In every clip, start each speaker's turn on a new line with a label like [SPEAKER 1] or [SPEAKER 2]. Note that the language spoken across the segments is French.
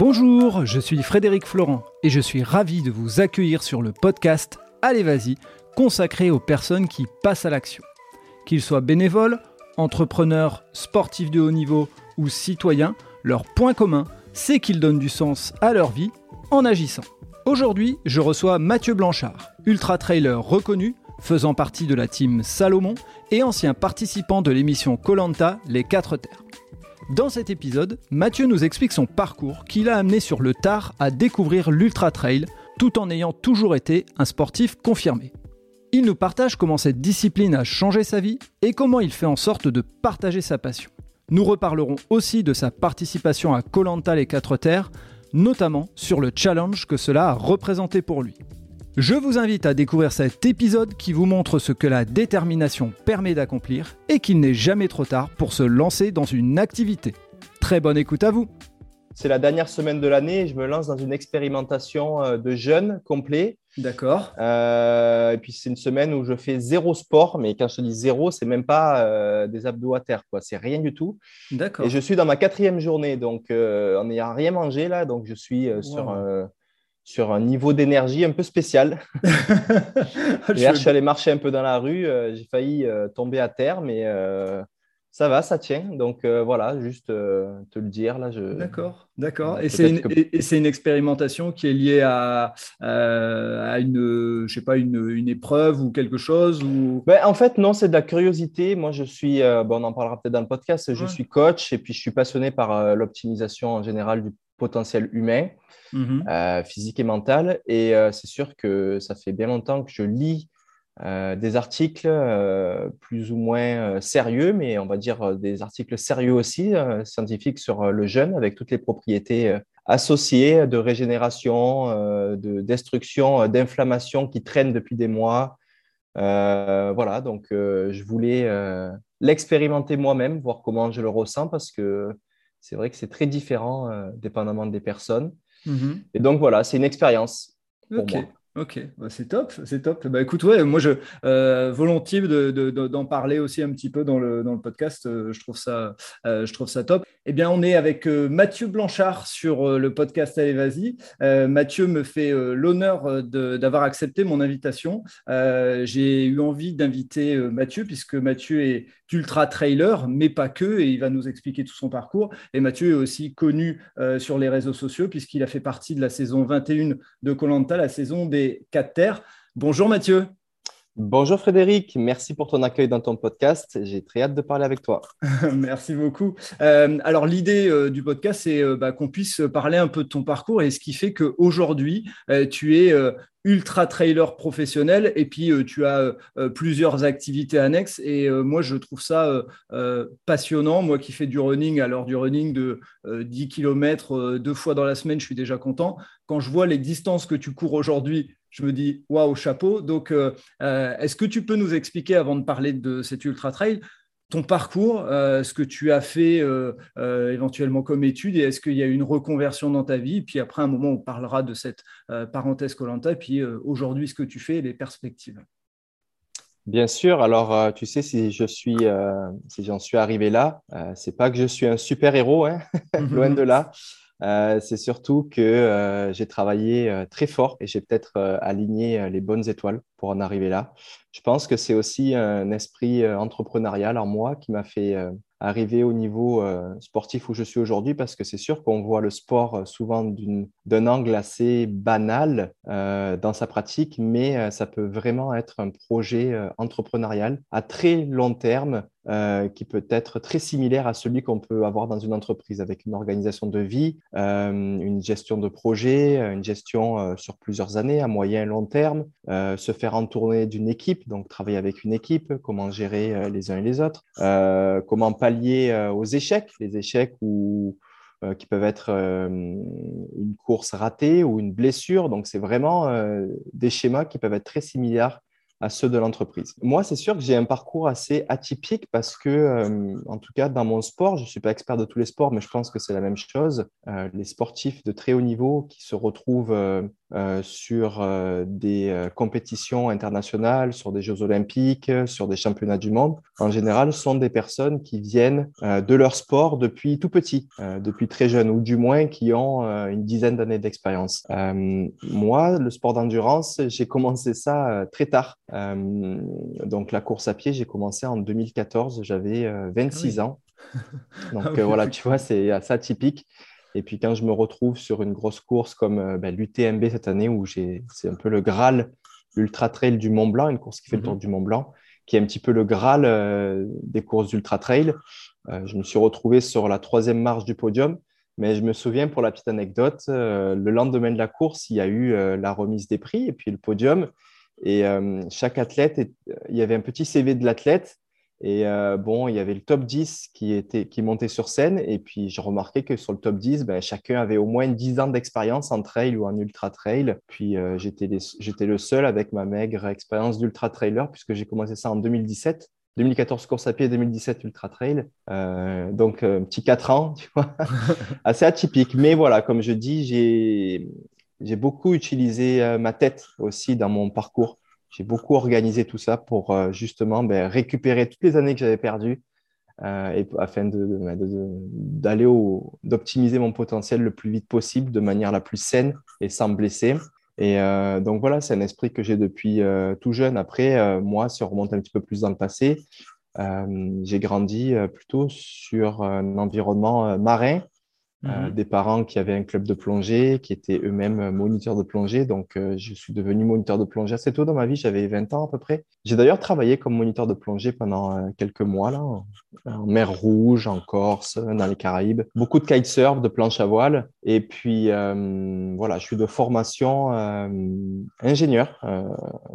[SPEAKER 1] Bonjour, je suis Frédéric Florent et je suis ravi de vous accueillir sur le podcast Allez vas-y, consacré aux personnes qui passent à l'action. Qu'ils soient bénévoles, entrepreneurs, sportifs de haut niveau ou citoyens, leur point commun, c'est qu'ils donnent du sens à leur vie en agissant. Aujourd'hui, je reçois Mathieu Blanchard, ultra-trailer reconnu, faisant partie de la team Salomon et ancien participant de l'émission Colanta Les 4 Terres. Dans cet épisode, Mathieu nous explique son parcours qui l'a amené sur le tard à découvrir l'ultra trail tout en ayant toujours été un sportif confirmé. Il nous partage comment cette discipline a changé sa vie et comment il fait en sorte de partager sa passion. Nous reparlerons aussi de sa participation à Colanta les 4 Terres, notamment sur le challenge que cela a représenté pour lui. Je vous invite à découvrir cet épisode qui vous montre ce que la détermination permet d'accomplir et qu'il n'est jamais trop tard pour se lancer dans une activité. Très bonne écoute à vous
[SPEAKER 2] C'est la dernière semaine de l'année et je me lance dans une expérimentation euh, de jeûne complet.
[SPEAKER 1] D'accord.
[SPEAKER 2] Euh, et puis c'est une semaine où je fais zéro sport, mais quand je te dis zéro, c'est même pas euh, des abdos à terre, quoi. C'est rien du tout.
[SPEAKER 1] D'accord.
[SPEAKER 2] Et je suis dans ma quatrième journée, donc en n'ayant rien mangé là, donc je suis sur sur un niveau d'énergie un peu spécial. Hier, je suis allé marcher un peu dans la rue, euh, j'ai failli euh, tomber à terre, mais euh, ça va, ça tient. Donc voilà, juste te le dire. là. Je...
[SPEAKER 1] D'accord, d'accord. Et c'est une, une, expérimentation qui est liée à, à une, je sais pas, une, une, épreuve ou quelque chose ou...
[SPEAKER 2] Ben, en fait, non, c'est de la curiosité. Moi, je suis, bon, on en parlera peut-être dans le podcast, je suis coach et puis je suis passionné par l'optimisation en général du potentiel humain. Mhm. Euh, physique et mental. Et euh, c'est sûr que ça fait bien longtemps que je lis euh, des articles plus ou moins sérieux, mais on va dire des articles sérieux aussi, scientifiques sur le jeûne, avec toutes les propriétés associées de régénération, de destruction, d'inflammation qui traînent depuis des mois. voilà, donc je voulais l'expérimenter moi-même, voir comment je le ressens, parce que c'est vrai que c'est très différent dépendamment des personnes. Mhm. Et donc voilà, c'est une expérience pour moi.
[SPEAKER 1] Ok, bah, c'est top, c'est top. Bah, écoute, ouais, moi, je euh, volontiers d'en parler aussi un petit peu dans le, dans le podcast. Euh, je, trouve ça, euh, je trouve ça top. Eh bien, on est avec Mathieu Blanchard sur le podcast Allez, vas-y. Mathieu me fait l'honneur d'avoir accepté mon invitation. J'ai eu envie d'inviter Mathieu, puisque Mathieu est ultra trailer, mais pas que, et il va nous expliquer tout son parcours. Et Mathieu est aussi connu sur les réseaux sociaux, puisqu'il a fait partie de la saison 21 de Colanta, la saison des 4 Terres. Bonjour Mathieu.
[SPEAKER 2] Bonjour Frédéric, merci pour ton accueil dans ton podcast. J'ai très hâte de parler avec toi.
[SPEAKER 1] merci beaucoup. Euh, alors l'idée euh, du podcast, c'est euh, bah, qu'on puisse parler un peu de ton parcours et ce qui fait qu'aujourd'hui, tu es ultra trailer professionnel et puis tu as plusieurs activités annexes et moi je trouve ça passionnant moi qui fais du running alors du running de 10 km deux fois dans la semaine je suis déjà content quand je vois les distances que tu cours aujourd'hui je me dis waouh, chapeau. Donc, euh, euh, est-ce que tu peux nous expliquer, avant de parler de cet ultra trail, ton parcours, euh, ce que tu as fait éventuellement comme étude et est-ce qu'il y a eu une reconversion dans ta vie? Puis après, un moment, on parlera de cette parenthèse Colanta, puis aujourd'hui, ce que tu fais et les perspectives.
[SPEAKER 2] Bien sûr. Alors, tu sais, si je suis, si j'en suis arrivé là, c'est pas que je suis un super héros, hein loin de là. Euh, c'est surtout que euh, j'ai travaillé euh, très fort et j'ai peut-être aligné les bonnes étoiles pour en arriver là. Je pense que c'est aussi un esprit entrepreneurial en moi qui m'a fait arriver au niveau sportif où je suis aujourd'hui parce que c'est sûr qu'on voit le sport souvent d'un angle assez banal dans sa pratique, mais ça peut vraiment être un projet entrepreneurial à très long terme euh, qui peut être très similaire à celui qu'on peut avoir dans une entreprise, avec une organisation de vie, euh, une gestion de projet, une gestion euh, sur plusieurs années, à moyen et long terme, se faire entourner d'une équipe, donc travailler avec une équipe, comment gérer les uns et les autres, comment pallier aux échecs, les échecs ou qui peuvent être une course ratée ou une blessure. Donc, c'est vraiment des schémas qui peuvent être très similaires à ceux de l'entreprise. Moi, c'est sûr que j'ai un parcours assez atypique parce que, euh, en tout cas, dans mon sport, je ne suis pas expert de tous les sports, mais je pense que c'est la même chose. Euh, les sportifs de très haut niveau qui se retrouvent euh, sur euh, des euh, compétitions internationales, sur des Jeux olympiques, sur des championnats du monde, en général, sont des personnes qui viennent de leur sport depuis tout petit, depuis très jeune, ou du moins qui ont une dizaine d'années d'expérience. moi, le sport d'endurance, j'ai commencé ça très tard. donc la course à pied, j'ai commencé en 2014, j'avais 26 ah ans. Donc ah voilà, tu vois, c'est assez atypique. Et puis quand je me retrouve sur une grosse course comme euh, ben, l'UTMB cette année, où c'est un peu le Graal, l'Ultra Trail du Mont Blanc, une course qui fait le tour mhm. du Mont Blanc, qui est un petit peu le Graal euh, des courses d'Ultra Trail. Euh, je me suis retrouvé sur la troisième marche du podium. Mais je me souviens, pour la petite anecdote, le lendemain de la course, il y a eu la remise des prix et puis le podium. Et chaque athlète, il y avait un petit CV de l'athlète et euh, bon, il y avait le top 10 qui, était, qui montait sur scène. Et puis, j'ai remarqué que sur le top 10, ben, chacun avait au moins 10 ans d'expérience en trail ou en ultra trail. Puis, euh, j'étais, le seul avec ma maigre expérience d'ultra trailer, puisque j'ai commencé ça en 2017. 2014 course à pied, 2017 ultra trail. Euh, donc, un petit 4 ans, tu vois, assez atypique. Mais voilà, comme je dis, j'ai, j'ai beaucoup utilisé ma tête aussi dans mon parcours j'ai beaucoup organisé tout ça pour euh, justement ben, récupérer toutes les années que j'avais perdues euh, afin ben, d'aller d'optimiser mon potentiel le plus vite possible de manière la plus saine et sans blesser. Et euh, donc voilà, c'est un esprit que j'ai depuis tout jeune. Après, moi, si on remonte un petit peu plus dans le passé, j'ai grandi plutôt sur un environnement marin euh, mhm. des parents qui avaient un club de plongée, qui étaient eux-mêmes moniteurs de plongée. Donc, euh, je suis devenu moniteur de plongée assez tôt dans ma vie. J'avais 20 ans à peu près. J'ai d'ailleurs travaillé comme moniteur de plongée pendant euh, quelques mois là, en, mer Rouge, en Corse, dans les Caraïbes. Beaucoup de kitesurf, de planche à voile. Et puis, voilà, je suis de formation ingénieur.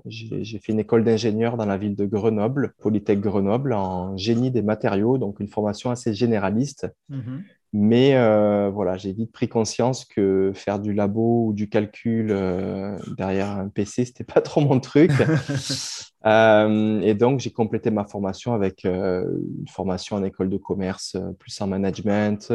[SPEAKER 2] J'ai fait une école d'ingénieur dans la ville de Grenoble, Polytech Grenoble, en génie des matériaux, donc une formation assez généraliste. Mhm. Mais euh, voilà, j'ai vite pris conscience que faire du labo ou du calcul euh, derrière un PC, c'était pas trop mon truc. Euh, et donc, j'ai complété ma formation avec une formation en école de commerce, plus en management,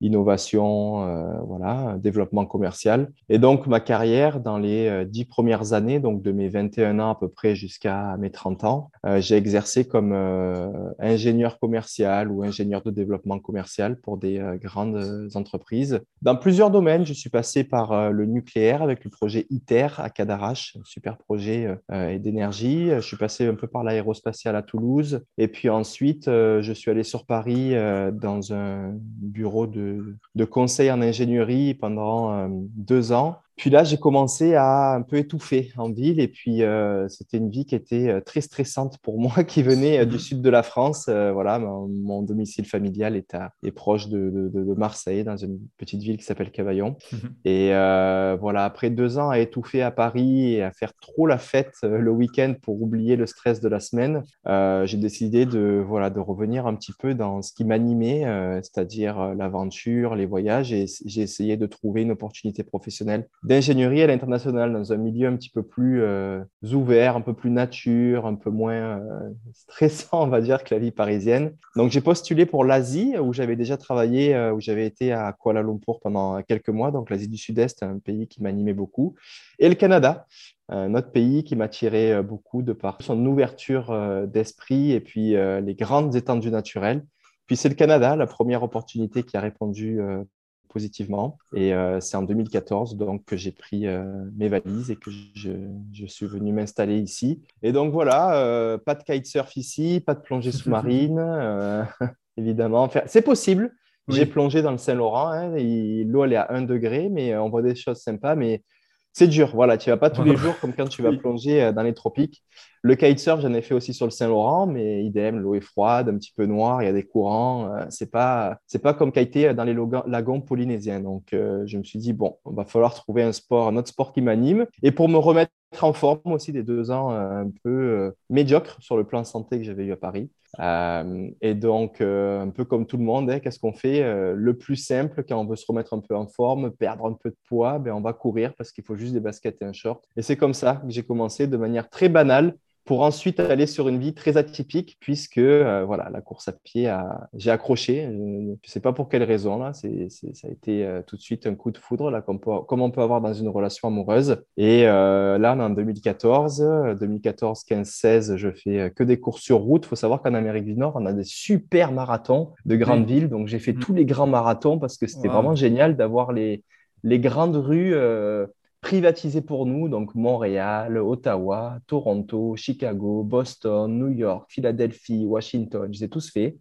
[SPEAKER 2] innovation, euh, voilà, développement commercial. Et donc, ma carrière dans les euh, dix premières années, donc de mes 21 ans à peu près jusqu'à mes 30 ans, euh, j'ai exercé comme ingénieur commercial ou ingénieur de développement commercial pour des grandes entreprises. Dans plusieurs domaines, je suis passé par le nucléaire avec le projet ITER à Cadarache, un super projet d'énergie. Je suis passé un peu par l'aérospatiale à Toulouse. Et puis ensuite, je suis allé sur Paris dans un bureau de de, conseil en ingénierie pendant euh, deux ans puis là, j'ai commencé à un peu étouffer en ville. Et puis, euh, c'était une vie qui était euh, très stressante pour moi, qui venait euh, du sud de la France. voilà, mon, domicile familial est, à, est proche de, de, Marseille, dans une petite ville qui s'appelle Cavaillon. Mhm. Et voilà, après deux ans à étouffer à Paris et à faire trop la fête le week-end pour oublier le stress de la semaine, j'ai décidé de, voilà, de revenir un petit peu dans ce qui m'animait, c'est-à-dire l'aventure, les voyages. Et j'ai essayé de trouver une opportunité professionnelle d'ingénierie à l'international, dans un milieu un petit peu plus euh, ouvert, un peu plus nature, un peu moins euh, stressant, on va dire, que la vie parisienne. Donc, j'ai postulé pour l'Asie, où j'avais déjà travaillé, euh, où j'avais été à Kuala Lumpur pendant quelques mois. Donc, l'Asie du Sud-Est, un pays qui m'animait beaucoup. Et le Canada, un autre pays qui m'attirait beaucoup de par son ouverture d'esprit et puis les grandes étendues naturelles. Puis c'est le Canada, la première opportunité qui a répondu positivement. Et euh, c'est en 2014 donc, que j'ai pris euh, mes valises et que je, je suis venu m'installer ici. Et donc voilà, euh, pas de kitesurf ici, pas de plongée sous-marine, évidemment. C'est possible. J'ai plongé dans le Saint-Laurent. Hein, L'eau, elle est à 1 degré, mais on voit des choses sympas. Mais c'est dur. Voilà, tu vas pas tous les jours comme quand tu vas plonger dans les tropiques. Le kitesurf, j'en ai fait aussi sur le Saint-Laurent, mais idem, l'eau est froide, un petit peu noire, il y a des courants. Euh, c'est pas, c'est pas comme kiter dans les lagons polynésiens. Donc, euh, je me suis dit bon, il va falloir trouver un sport, un autre sport qui m'anime. Et pour me remettre en forme aussi des deux ans euh, un peu médiocres sur le plan santé que j'avais eu à Paris. et donc, un peu comme tout le monde, hein, qu'est-ce qu'on fait Le plus simple, quand on veut se remettre un peu en forme, perdre un peu de poids, ben, on va courir parce qu'il faut juste des baskets et un short. Et c'est comme ça que j'ai commencé de manière très banale pour ensuite aller sur une vie très atypique, puisque euh, voilà, la course à pied, a... j'ai accroché. Je ne sais pas pour quelle raison, là. C'est, ça a été euh, tout de suite un coup de foudre, là, comme, comme, on peut avoir dans une relation amoureuse. Et euh, là, en 2014, 2014, 15, 16, je fais que des courses sur route. Il faut savoir qu'en Amérique du Nord, on a des super marathons de grandes villes. Donc, j'ai fait mm. tous les grands marathons parce que c'était vraiment génial d'avoir les, les grandes rues privatisé pour nous, donc Montréal, Ottawa, Toronto, Chicago, Boston, New York, Philadelphie, Washington, je les ai tous faits.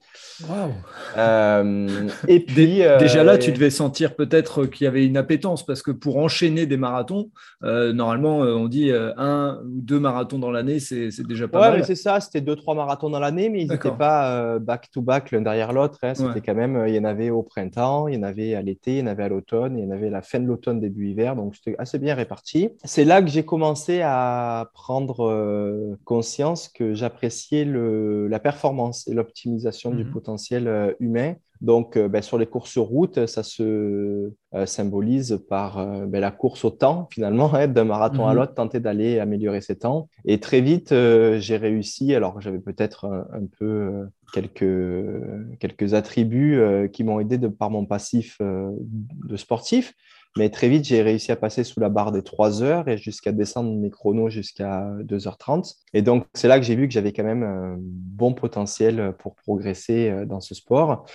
[SPEAKER 1] Wow. Euh, et puis déjà là, euh, tu devais sentir peut-être qu'il y avait une appétence parce que pour enchaîner des marathons, euh, normalement on dit un ou deux marathons dans l'année, c'est déjà pas
[SPEAKER 2] ouais, mal. c'est ça, c'était deux trois marathons dans l'année, mais ils n'étaient pas back to back l'un derrière l'autre. Hein. C'était quand même, il y en avait au printemps, il y en avait à l'été, il y en avait à l'automne, il y en avait à la fin de l'automne, début hiver, donc c'était assez bien réparti. C'est là que j'ai commencé à prendre euh, conscience que j'appréciais la performance et l'optimisation du mhm. potentiel euh, humain. Donc, euh, ben, sur les courses route, ça se symbolise par ben, la course au temps, finalement, hein, d'un marathon à mhm. l'autre, tenter d'aller améliorer ses temps. Et très vite, j'ai réussi, alors j'avais peut-être un, peu quelques, quelques attributs qui m'ont aidé de, par mon passif de sportif, mais très vite, j'ai réussi à passer sous la barre des 3 heures et jusqu'à descendre mes chronos jusqu'à 2h30. Et donc, c'est là que j'ai vu que j'avais quand même un bon potentiel pour progresser euh, dans ce sport.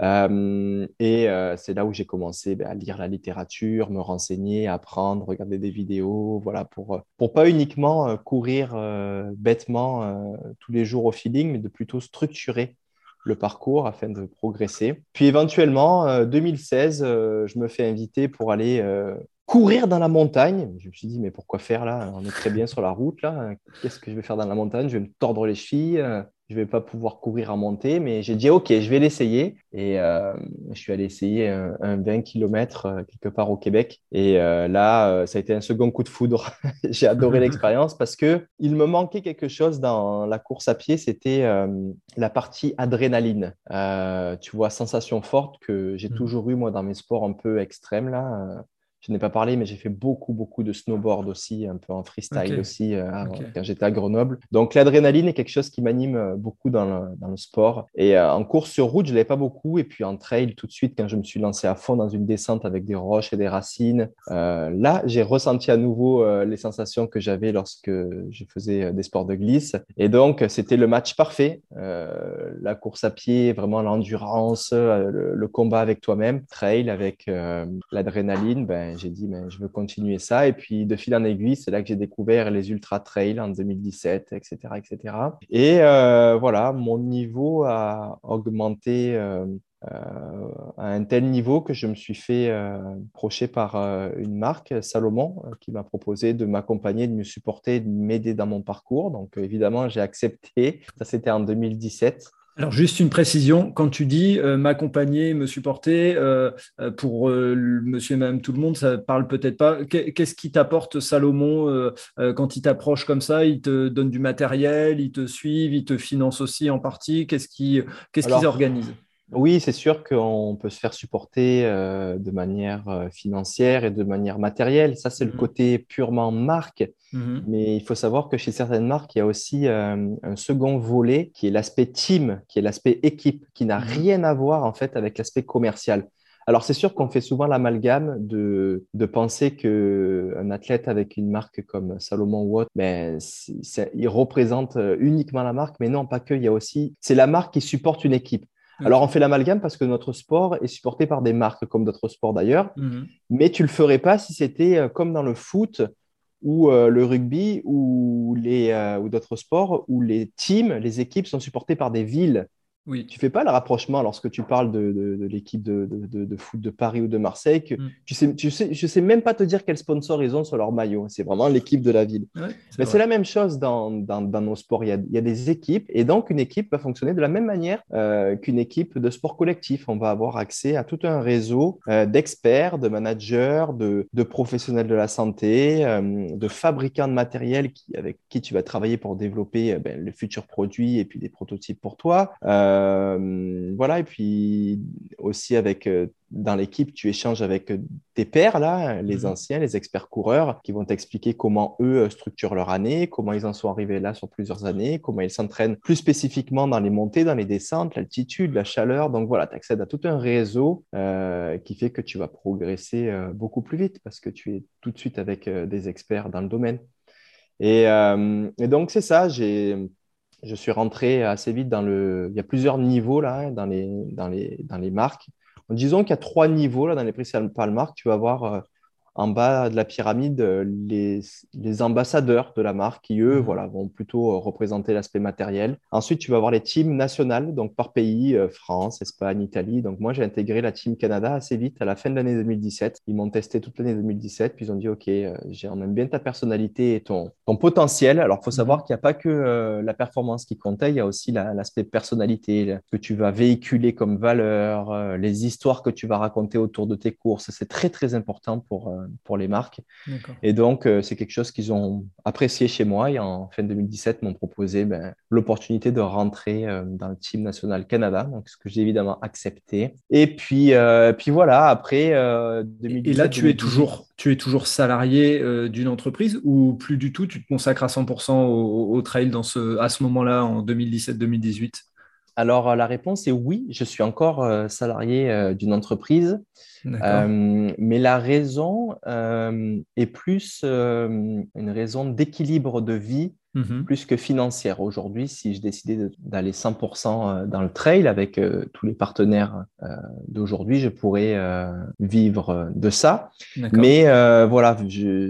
[SPEAKER 2] Euh, et euh, c'est là où j'ai commencé ben, à lire la littérature, me renseigner, apprendre, regarder des vidéos, voilà, pour, pour pas uniquement courir bêtement tous les jours au feeling, mais de plutôt structurer le parcours afin de progresser. Puis éventuellement, 2016, euh, euh, je me fais inviter pour aller euh, courir dans la montagne. Je me suis dit, mais pourquoi faire là? On est très bien sur la route là. Qu'est-ce que je vais faire dans la montagne? Je vais me tordre les chevilles je vais pas pouvoir courir à monter, mais j'ai dit ok, je vais l'essayer. Et euh, je suis allé essayer un, 20 km euh, quelque part au Québec. Et euh, là, ça a été un second coup de foudre. j'ai adoré l'expérience parce que il me manquait quelque chose dans la course à pied, c'était la partie adrénaline. tu vois, sensation forte que j'ai mmh. toujours eu moi dans mes sports un peu extrêmes là je n'ai pas parlé, mais j'ai fait beaucoup, beaucoup de snowboard aussi, un peu en freestyle aussi, euh, quand j'étais à Grenoble. Donc, l'adrénaline est quelque chose qui m'anime euh, beaucoup dans le, dans le, sport. Et euh, en course sur route, je ne l'avais pas beaucoup. Et puis en trail, tout de suite, quand je me suis lancé à fond dans une descente avec des roches et des racines, là, j'ai ressenti à nouveau les sensations que j'avais lorsque je faisais des sports de glisse. Et donc, c'était le match parfait. la course à pied, vraiment l'endurance, le, le, combat avec toi-même. Trail avec l'adrénaline, ben, j'ai dit, mais je veux continuer ça. Et puis, de fil en aiguille, c'est là que j'ai découvert les ultra trails en 2017, etc. etc. Et euh, voilà, mon niveau a augmenté euh, euh, à un tel niveau que je me suis fait approcher par une marque, Salomon, qui m'a proposé de m'accompagner, de me supporter, de m'aider dans mon parcours. Donc, évidemment, j'ai accepté. Ça, c'était en 2017.
[SPEAKER 1] Alors juste une précision, quand tu dis euh, m'accompagner, me supporter, euh, euh, pour monsieur et madame tout le monde, ça parle peut-être pas. Qu'est-ce qui t'apporte Salomon quand il t'approche comme ça Il te donne du matériel, il te suivent, il te finance aussi en partie? Qu'est-ce qu'ils organisent?
[SPEAKER 2] Oui, c'est sûr qu'on peut se faire supporter de manière financière et de manière matérielle. Ça, c'est le mmh. côté purement marque. Mmh Mais il faut savoir que chez certaines marques, il y a aussi un second volet qui est l'aspect team, qui est l'aspect équipe, qui n'a mmh rien à voir en fait avec l'aspect commercial. Alors, c'est sûr qu'on fait souvent l'amalgame de, de penser qu'un athlète avec une marque comme Salomon ou autre, ben, il représente uniquement la marque, mais non, pas que. Il y a aussi, c'est la marque qui supporte une équipe. Alors, on fait l'amalgame parce que notre sport est supporté par des marques, comme d'autres sports d'ailleurs. Mhm. Mais tu ne le ferais pas si c'était euh, comme dans le foot ou euh, le rugby ou, euh, ou d'autres sports où les teams, les équipes sont supportées par des villes. Oui. Tu fais pas le rapprochement lorsque tu parles de, l'équipe de, foot de Paris ou de Marseille. Que mm. tu sais, tu sais, je sais même pas te dire quel sponsor ils ont sur leur maillot. C'est vraiment l'équipe de la ville. Mais c'est la même chose dans, nos sports. Il y, a, des équipes et donc une équipe va fonctionner de la même manière euh, qu'une équipe de sport collectif. On va avoir accès à tout un réseau euh, d'experts, de managers, de, professionnels de la santé, euh, de fabricants de matériel qui, avec qui tu vas travailler pour développer ben, le futur produit et puis des prototypes pour toi. Euh, voilà, et puis aussi avec euh, dans l'équipe, tu échanges avec tes pairs, là, les mhm. anciens, les experts coureurs, qui vont t'expliquer comment eux structurent leur année, comment ils en sont arrivés là sur plusieurs années, comment ils s'entraînent plus spécifiquement dans les montées, dans les descentes, l'altitude, la chaleur. Donc voilà, tu accèdes à tout un réseau qui fait que tu vas progresser beaucoup plus vite parce que tu es tout de suite avec des experts dans le domaine. Et, et donc, c'est ça, j'ai je suis rentré assez vite dans le. Il y a plusieurs niveaux là, dans, les, dans, les, dans les marques. Disons qu'il y a trois niveaux là, dans les principales marques. Tu vas avoir euh, en bas de la pyramide euh, les, les, ambassadeurs de la marque qui, eux, mhm. voilà, vont plutôt euh, représenter l'aspect matériel. Ensuite, tu vas avoir les teams nationales, donc par pays, euh, France, Espagne, Italie. Donc moi, j'ai intégré la team Canada assez vite à la fin de l'année 2017. Ils m'ont testé toute l'année 2017, puis ils ont dit, OK, on aime bien ta personnalité et ton, ton potentiel. Alors, il faut savoir mhm. qu'il n'y a pas que la performance qui comptait, il y a aussi l'aspect personnalité, que tu vas véhiculer comme valeur, les histoires que tu vas raconter autour de tes courses. C'est très, très important pour pour les marques. Et donc, euh, c'est quelque chose qu'ils ont apprécié chez moi et en fin 2017 m'ont proposé ben, l'opportunité de rentrer euh, dans le team national Canada, donc ce que j'ai évidemment accepté. Et puis, euh, puis voilà, après
[SPEAKER 1] 2017. Et là, tu es toujours, tu es toujours salarié d'une entreprise ou plus du tout, tu te consacres à 100% au, trail dans ce, à ce moment-là, en 2017-2018
[SPEAKER 2] alors, la réponse est oui, je suis encore salarié d'une entreprise. Euh, mais la raison euh, est plus euh, une raison d'équilibre de vie mhm. plus que financière. Aujourd'hui, si je décidais d'aller 100% dans le trail avec tous les partenaires d'aujourd'hui, je pourrais vivre de ça. Mais voilà,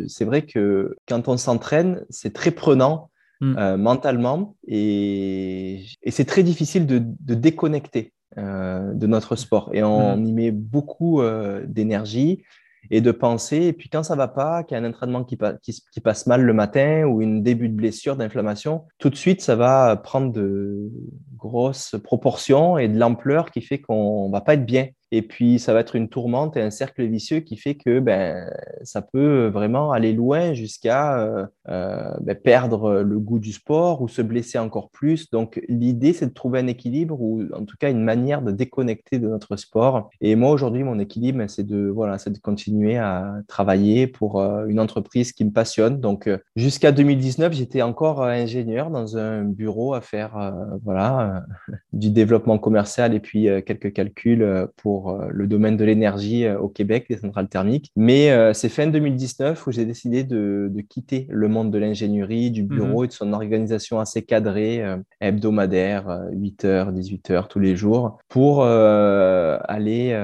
[SPEAKER 2] c'est vrai que quand on s'entraîne, c'est très prenant. Mm. mentalement et, c'est très difficile de déconnecter. Euh, de notre sport. Et on mm. y met beaucoup euh, d'énergie et de pensée. Et puis quand ça va pas, qu'il y a un entraînement qui, qui, passe mal le matin ou une début de blessure, d'inflammation, tout de suite, ça va prendre de grosses proportions et de l'ampleur qui fait qu'on va pas être bien. Et puis, ça va être une tourmente et un cercle vicieux qui fait que ben, ça peut vraiment aller loin jusqu'à euh, euh, ben, perdre le goût du sport ou se blesser encore plus. Donc, l'idée, c'est de trouver un équilibre ou en tout cas une manière de déconnecter de notre sport. Et moi, aujourd'hui, mon équilibre, ben, c'est de, voilà, de continuer à travailler pour euh, une entreprise qui me passionne. Donc, jusqu'à 2019, j'étais encore ingénieur dans un bureau à faire voilà, du développement commercial et puis quelques calculs pour euh, le domaine de l'énergie euh, au Québec, des centrales thermiques. Mais euh, c'est fin 2019 où j'ai décidé de, quitter le monde de l'ingénierie, du bureau mhm. et de son organisation assez cadrée, hebdomadaire, 8 heures, 18 heures tous les jours, pour aller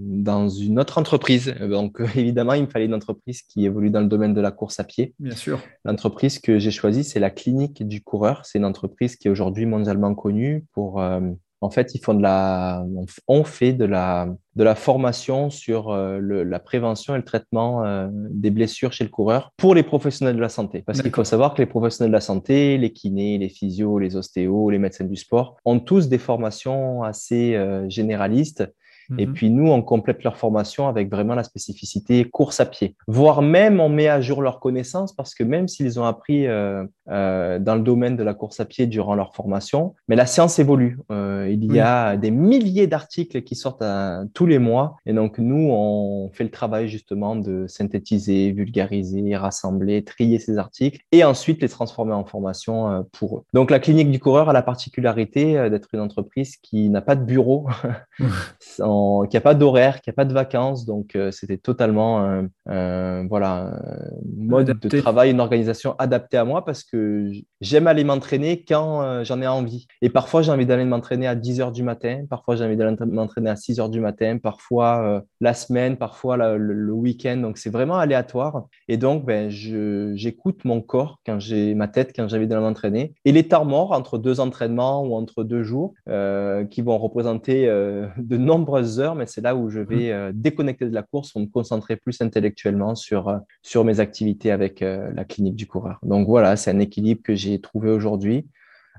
[SPEAKER 2] dans une autre entreprise. Donc évidemment, il me fallait une entreprise qui évolue dans le domaine de la course à pied.
[SPEAKER 1] Bien sûr.
[SPEAKER 2] L'entreprise que j'ai choisie, c'est la Clinique du coureur. C'est une entreprise qui est aujourd'hui mondialement connue pour en fait, ils font de la, on fait de la, de la formation sur euh, la prévention et le traitement euh, des blessures chez le coureur pour les professionnels de la santé. Parce qu'il faut savoir que les professionnels de la santé, les kinés, les physios, les ostéos, les médecins du sport, ont tous des formations assez euh, et mhm. puis nous, on complète leur formation avec vraiment la spécificité course à pied. Voire même, on met à jour leurs connaissances parce que même s'ils ont appris euh, euh, dans le domaine de la course à pied durant leur formation, mais la science évolue. Euh, il y a des milliers d'articles qui sortent tous les mois. Et donc nous, on fait le travail justement de synthétiser, vulgariser, rassembler, trier ces articles et ensuite les transformer en formation pour eux. Donc la clinique du coureur a la particularité d'être une entreprise qui n'a pas de bureau. qu'il n'y a pas d'horaire, qu'il n'y a pas de vacances. Donc, euh, c'était totalement un, voilà, mode de travail, une organisation adaptée à moi parce que j'aime aller m'entraîner quand euh, j'en ai envie. Et parfois, j'ai envie d'aller m'entraîner à 10 heures du matin, parfois, j'ai envie d'aller m'entraîner à 6 heures du matin, parfois euh, la semaine, parfois le, week-end. Donc, c'est vraiment aléatoire. Et donc, ben, j'écoute mon corps quand j'ai ma tête, quand j'ai envie d'aller m'entraîner. Et les temps morts entre deux entraînements ou entre deux jours qui vont représenter de nombreuses heures, mais c'est là où je mmh. vais euh, déconnecter de la course pour me concentrer plus intellectuellement sur, euh, sur mes activités avec euh, la clinique du coureur. Donc voilà, c'est un équilibre que j'ai trouvé aujourd'hui.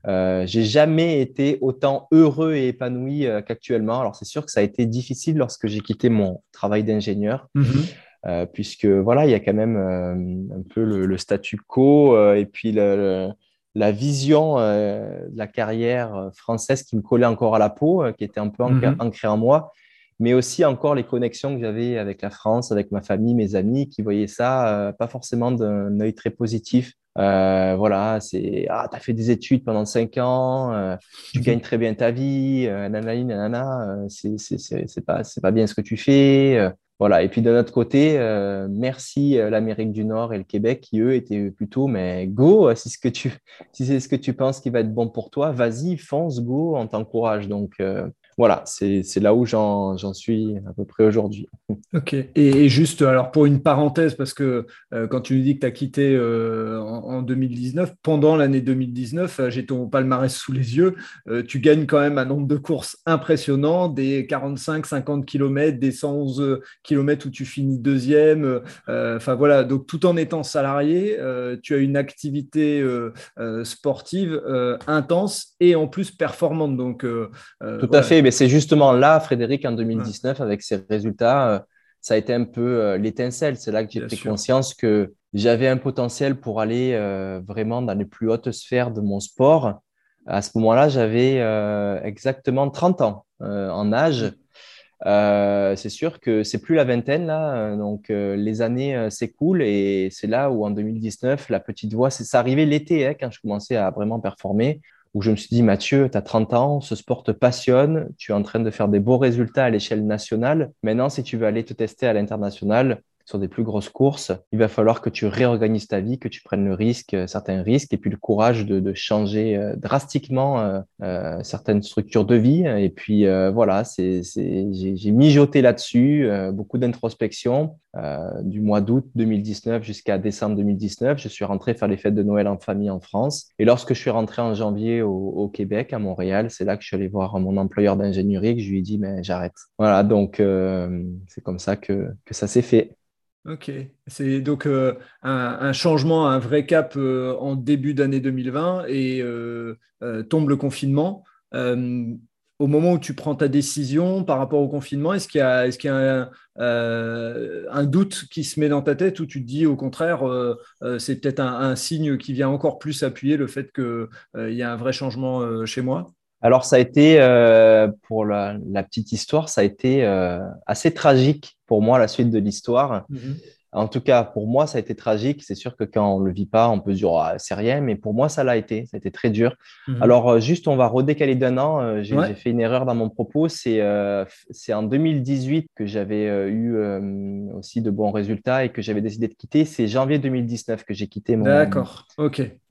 [SPEAKER 2] j'ai jamais été autant heureux et épanoui qu'actuellement. Alors c'est sûr que ça a été difficile lorsque j'ai quitté mon travail d'ingénieur. Mmh. puisque voilà, il y a quand même un peu le, statu quo et puis le, la vision euh, de la carrière euh, française qui me collait encore à la peau, euh, qui était un peu mhm. ancrée en moi. mais aussi encore les connexions que j'avais avec la France, avec ma famille, mes amis, qui voyaient ça pas forcément d'un œil très positif. voilà, c'est ah, tu as fait des études pendant cinq ans, tu mhm. gagnes très bien ta vie, nanana, nanana, c'est pas, pas bien ce que tu fais. Voilà. Et puis de notre côté, euh, merci euh, l'Amérique du Nord et le Québec qui, eux, étaient plutôt, mais go, si, ce que tu, si c'est ce que tu penses qui va être bon pour toi, vas-y, fonce, go, on t'encourage. Donc, euh, voilà, c'est là où j'en suis à peu près aujourd'hui.
[SPEAKER 1] Ok. Et, juste, alors pour une parenthèse, parce que euh, quand tu nous dis que tu as quitté euh, en, 2019, pendant l'année 2019, euh, j'ai ton palmarès sous les yeux, tu gagnes quand même un nombre de courses impressionnant, des 45-50 km, des 111 km où tu finis deuxième. Enfin voilà, donc tout en étant salarié, tu as une activité sportive intense et en plus performante. Donc,
[SPEAKER 2] tout à fait mais c'est justement là, Frédéric, en 2019, avec ses résultats, euh, ça a été un peu euh, l'étincelle. C'est là que j'ai pris conscience que j'avais un potentiel pour aller euh, vraiment dans les plus hautes sphères de mon sport. À ce moment-là, j'avais exactement 30 ans en âge. c'est sûr que c'est plus la vingtaine là, donc les années s'écoulent et c'est là où en 2019 la petite voix, c'est arrivé l'été hein, quand je commençais à vraiment performer où je me suis dit, Mathieu, tu as 30 ans, ce sport te passionne, tu es en train de faire des beaux résultats à l'échelle nationale. Maintenant, si tu veux aller te tester à l'international, sur des plus grosses courses, il va falloir que tu réorganises ta vie, que tu prennes le risque, euh, certains risques, et puis le courage de, de changer euh, drastiquement euh, euh, certaines structures de vie. Et puis voilà, c'est, j'ai mijoté là-dessus, beaucoup d'introspection. Du mois d'août 2019 jusqu'à décembre 2019, je suis rentré faire les fêtes de Noël en famille en France. Et lorsque je suis rentré en janvier au, Québec, à Montréal, c'est là que je suis allé voir mon employeur d'ingénierie, que je lui ai dit, mais j'arrête. Voilà, donc c'est comme ça que, ça s'est fait.
[SPEAKER 1] Ok, c'est donc euh, un, changement, un vrai cap euh, en début d'année 2020 et euh, tombe le confinement. Au moment où tu prends ta décision par rapport au confinement, est-ce qu'il y a, est-ce qu'il y a un, doute qui se met dans ta tête ou tu te dis au contraire, c'est peut-être un, signe qui vient encore plus appuyer le fait qu'il y a un vrai changement chez moi?
[SPEAKER 2] Alors, ça a été, pour la, petite histoire, ça a été assez tragique pour moi, la suite de l'histoire. Mhm. En tout cas, pour moi, ça a été tragique. C'est sûr que quand on ne le vit pas, on peut se dire, ah, c'est rien, mais pour moi, ça l'a été. Ça a été très dur. Mhm. Alors, euh, juste, on va redécaler d'un an. Euh, j'ai fait une erreur dans mon propos. C'est euh, en 2018 que j'avais eu aussi de bons résultats et que j'avais décidé de quitter. C'est janvier 2019 que j'ai quitté mon,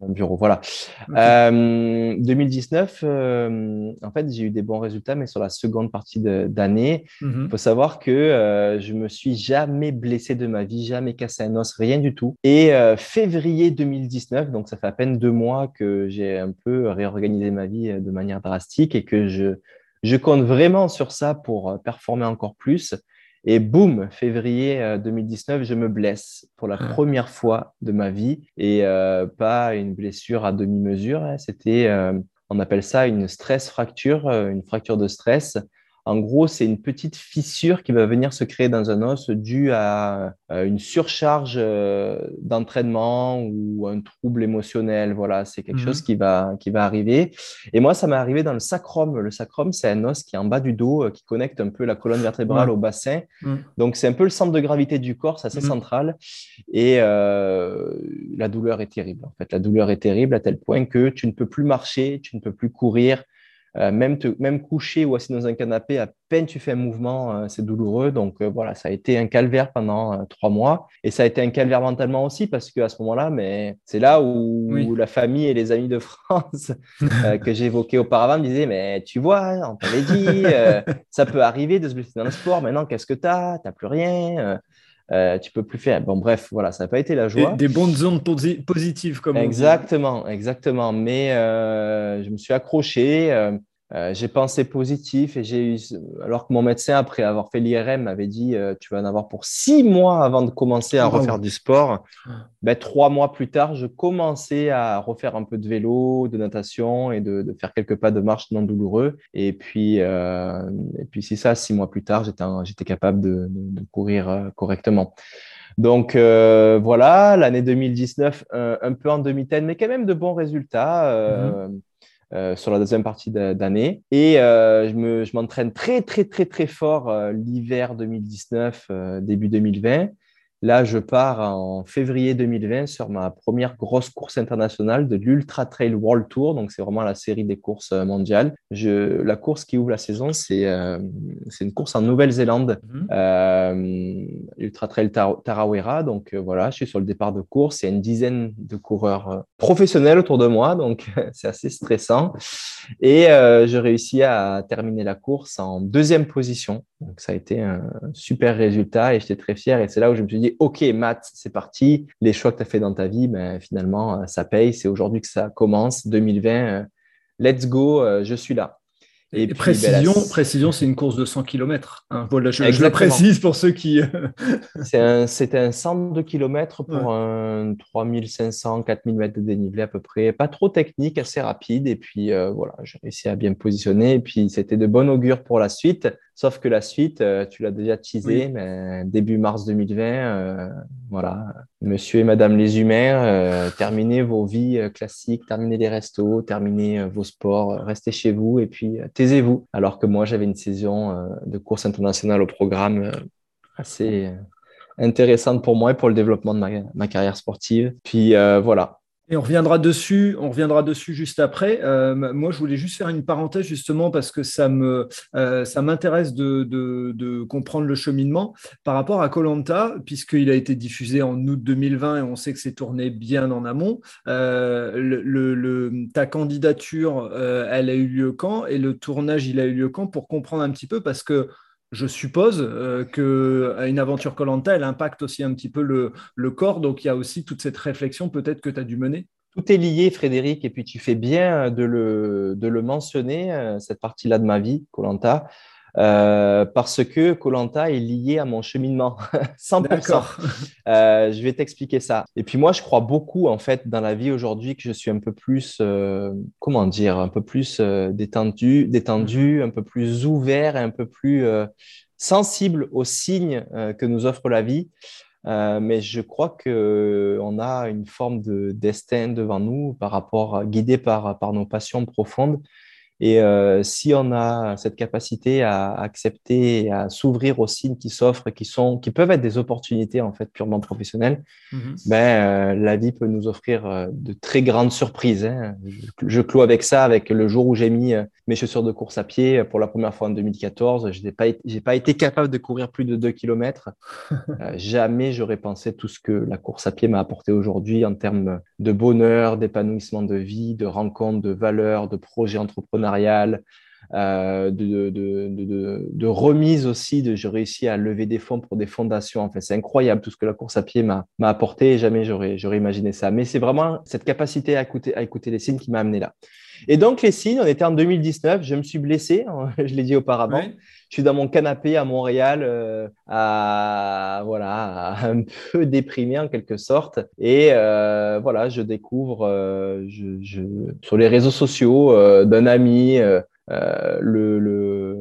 [SPEAKER 2] bureau. Voilà. 2019, en fait, j'ai eu des bons résultats, mais sur la seconde partie d'année, mhm. il faut savoir que je me suis jamais blessé de ma vie jamais cassé un os, rien du tout. Et euh, février 2019, donc ça fait à peine deux mois que j'ai un peu réorganisé ma vie euh, de manière drastique et que je, je compte vraiment sur ça pour euh, performer encore plus. Et boum, février 2019, je me blesse pour la ah. première fois de ma vie et pas une blessure à demi-mesure. Hein. C'était, on appelle ça une stress fracture, une fracture de stress. En gros, c'est une petite fissure qui va venir se créer dans un os due à une surcharge euh, d'entraînement ou un trouble émotionnel. Voilà, c'est quelque chose mhm. qui va, qui va arriver. Et moi, ça m'est arrivé dans le sacrum. Le sacrum, c'est un os qui est en bas du dos, euh, qui connecte un peu la colonne vertébrale au bassin. Donc, c'est un peu le centre de gravité du corps, c'est assez mhm. central. Et euh, la douleur est terrible. En fait, la douleur est terrible à tel point que tu ne peux plus marcher, tu ne peux plus courir. Euh, même, te, même couché ou assis dans un canapé, à peine tu fais un mouvement, euh, c'est douloureux. Donc euh, voilà, ça a été un calvaire pendant trois mois. Et ça a été un calvaire mentalement aussi parce qu'à ce moment-là, mais c'est là où, la famille et les amis de France que j'ai évoqués auparavant me disaient, mais tu vois, on t'avait dit, ça peut arriver de se blesser dans le sport. Maintenant, qu'est-ce que tu as Tu n'as plus rien. Euh, tu peux plus faire. Bon, bref, voilà, ça n'a pas été la joie.
[SPEAKER 1] Des, bonnes ondes positives, comme
[SPEAKER 2] Exactement, exactement. Mais euh, je me suis accroché. Euh, j'ai pensé positif et j'ai eu, alors que mon médecin, après avoir fait l'IRM, m'avait dit euh, tu vas en avoir pour six mois avant de commencer à refaire du sport. Ben, trois mois plus tard, je commençais à refaire un peu de vélo, de natation et de, de faire quelques pas de marche non douloureux. Et puis, euh, et puis c'est ça, six mois plus tard, j'étais capable de, de, courir euh, correctement. Donc euh, voilà, l'année 2019, un peu en demi-tête, mais quand même de bons résultats. Mm-hmm. sur la deuxième partie d'année. Et je m'entraîne très, très, très, très fort l'hiver 2019, début 2020. Là, je pars en février 2020 sur ma première grosse course internationale de l'Ultra Trail World Tour. Donc, c'est vraiment la série des courses euh, mondiales. Je, la course qui ouvre la saison, c'est euh, une course en Nouvelle-Zélande, mhm. euh, Ultra Trail Tarawera. Donc, voilà, je suis sur le départ de course. Il y a une dizaine de coureurs professionnels autour de moi. Donc, c'est assez stressant. Et je réussis à terminer la course en deuxième position. Donc, ça a été un super résultat et j'étais très fier. Et c'est là où je me suis dit, OK, Matt, c'est parti. Les choix que tu as fait dans ta vie, ben, finalement, ça paye. C'est aujourd'hui que ça commence, 2020. Let's go, je suis là.
[SPEAKER 1] Et, ben, précision, précision c'est une course de 100 km. Hein. Voilà, je, je, le précise pour ceux qui.
[SPEAKER 2] C'était un, un 102 km pour un 3500, 4000 mètres de dénivelé à peu près. Pas trop technique, assez rapide. Et puis euh, voilà, j'ai réussi à bien me positionner. Et puis c'était de bon augure pour la suite. Sauf que la suite, euh, tu l'as déjà teasé, mais début mars 2020, euh, voilà, monsieur et madame les humains, euh, terminez vos vies classiques, terminez les restos, terminez vos sports, restez chez vous et puis taisez-vous. Alors que moi, j'avais une saison de course internationale au programme assez intéressante pour moi et pour le développement de ma, ma carrière sportive. Puis voilà,
[SPEAKER 1] et on reviendra dessus, on reviendra dessus juste après. Euh, moi, je voulais juste faire une parenthèse justement parce que ça euh, m'intéresse de, comprendre le cheminement par rapport à Colanta, puisqu'il a été diffusé en août 2020 et on sait que c'est tourné bien en amont. Euh, ta candidature, elle a eu lieu quand et le tournage, il a eu lieu quand pour comprendre un petit peu parce que je suppose euh, qu'une aventure Colanta, elle impacte aussi un petit peu le, corps. Donc, il y a aussi toute cette réflexion peut-être que tu as dû mener.
[SPEAKER 2] Tout est lié, Frédéric, et puis tu fais bien de le, de le mentionner, euh, cette partie-là de ma vie, Colanta. Euh, parce que Colanta est lié à mon cheminement, 100%. Euh, je vais t'expliquer ça. Et puis moi, je crois beaucoup en fait dans la vie aujourd'hui que je suis un peu plus, euh, comment dire, un peu plus détendu, détendu, mm-hmm. un peu plus ouvert et un peu plus sensible aux signes que nous offre la vie. mais je crois que on a une forme de destin devant nous par rapport, guidé par, par nos passions profondes. Et euh, si on a cette capacité à accepter à s'ouvrir aux signes qui s'offrent, qui sont, qui peuvent être des opportunités en fait purement professionnelles, mhm. ben euh, la vie peut nous offrir euh, de très grandes surprises. Hein. Je, clôt avec ça, avec le jour où j'ai mis mes chaussures de course à pied pour la première fois en 2014. Je n'ai pas, été capable de courir plus de 2 km. jamais j'aurais pensé tout ce que la course à pied m'a apporté aujourd'hui en termes de bonheur, d'épanouissement de vie, de rencontres, de valeurs, de projets euh, de, remise aussi. De, j'ai réussi à lever des fonds pour des fondations. c'est incroyable tout ce que la course à pied m'a, m'a apporté. Jamais j'aurais, j'aurais imaginé ça. Mais c'est vraiment cette capacité à écouter, à écouter les signes qui m'a amené là. Et donc, les signes, on était en 2019. Je me suis blessé, je l'ai dit auparavant. Je suis dans mon canapé à Montréal, euh, à, voilà, un peu déprimé en quelque sorte. Et euh, voilà, je découvre je, sur les réseaux sociaux d'un ami le, le,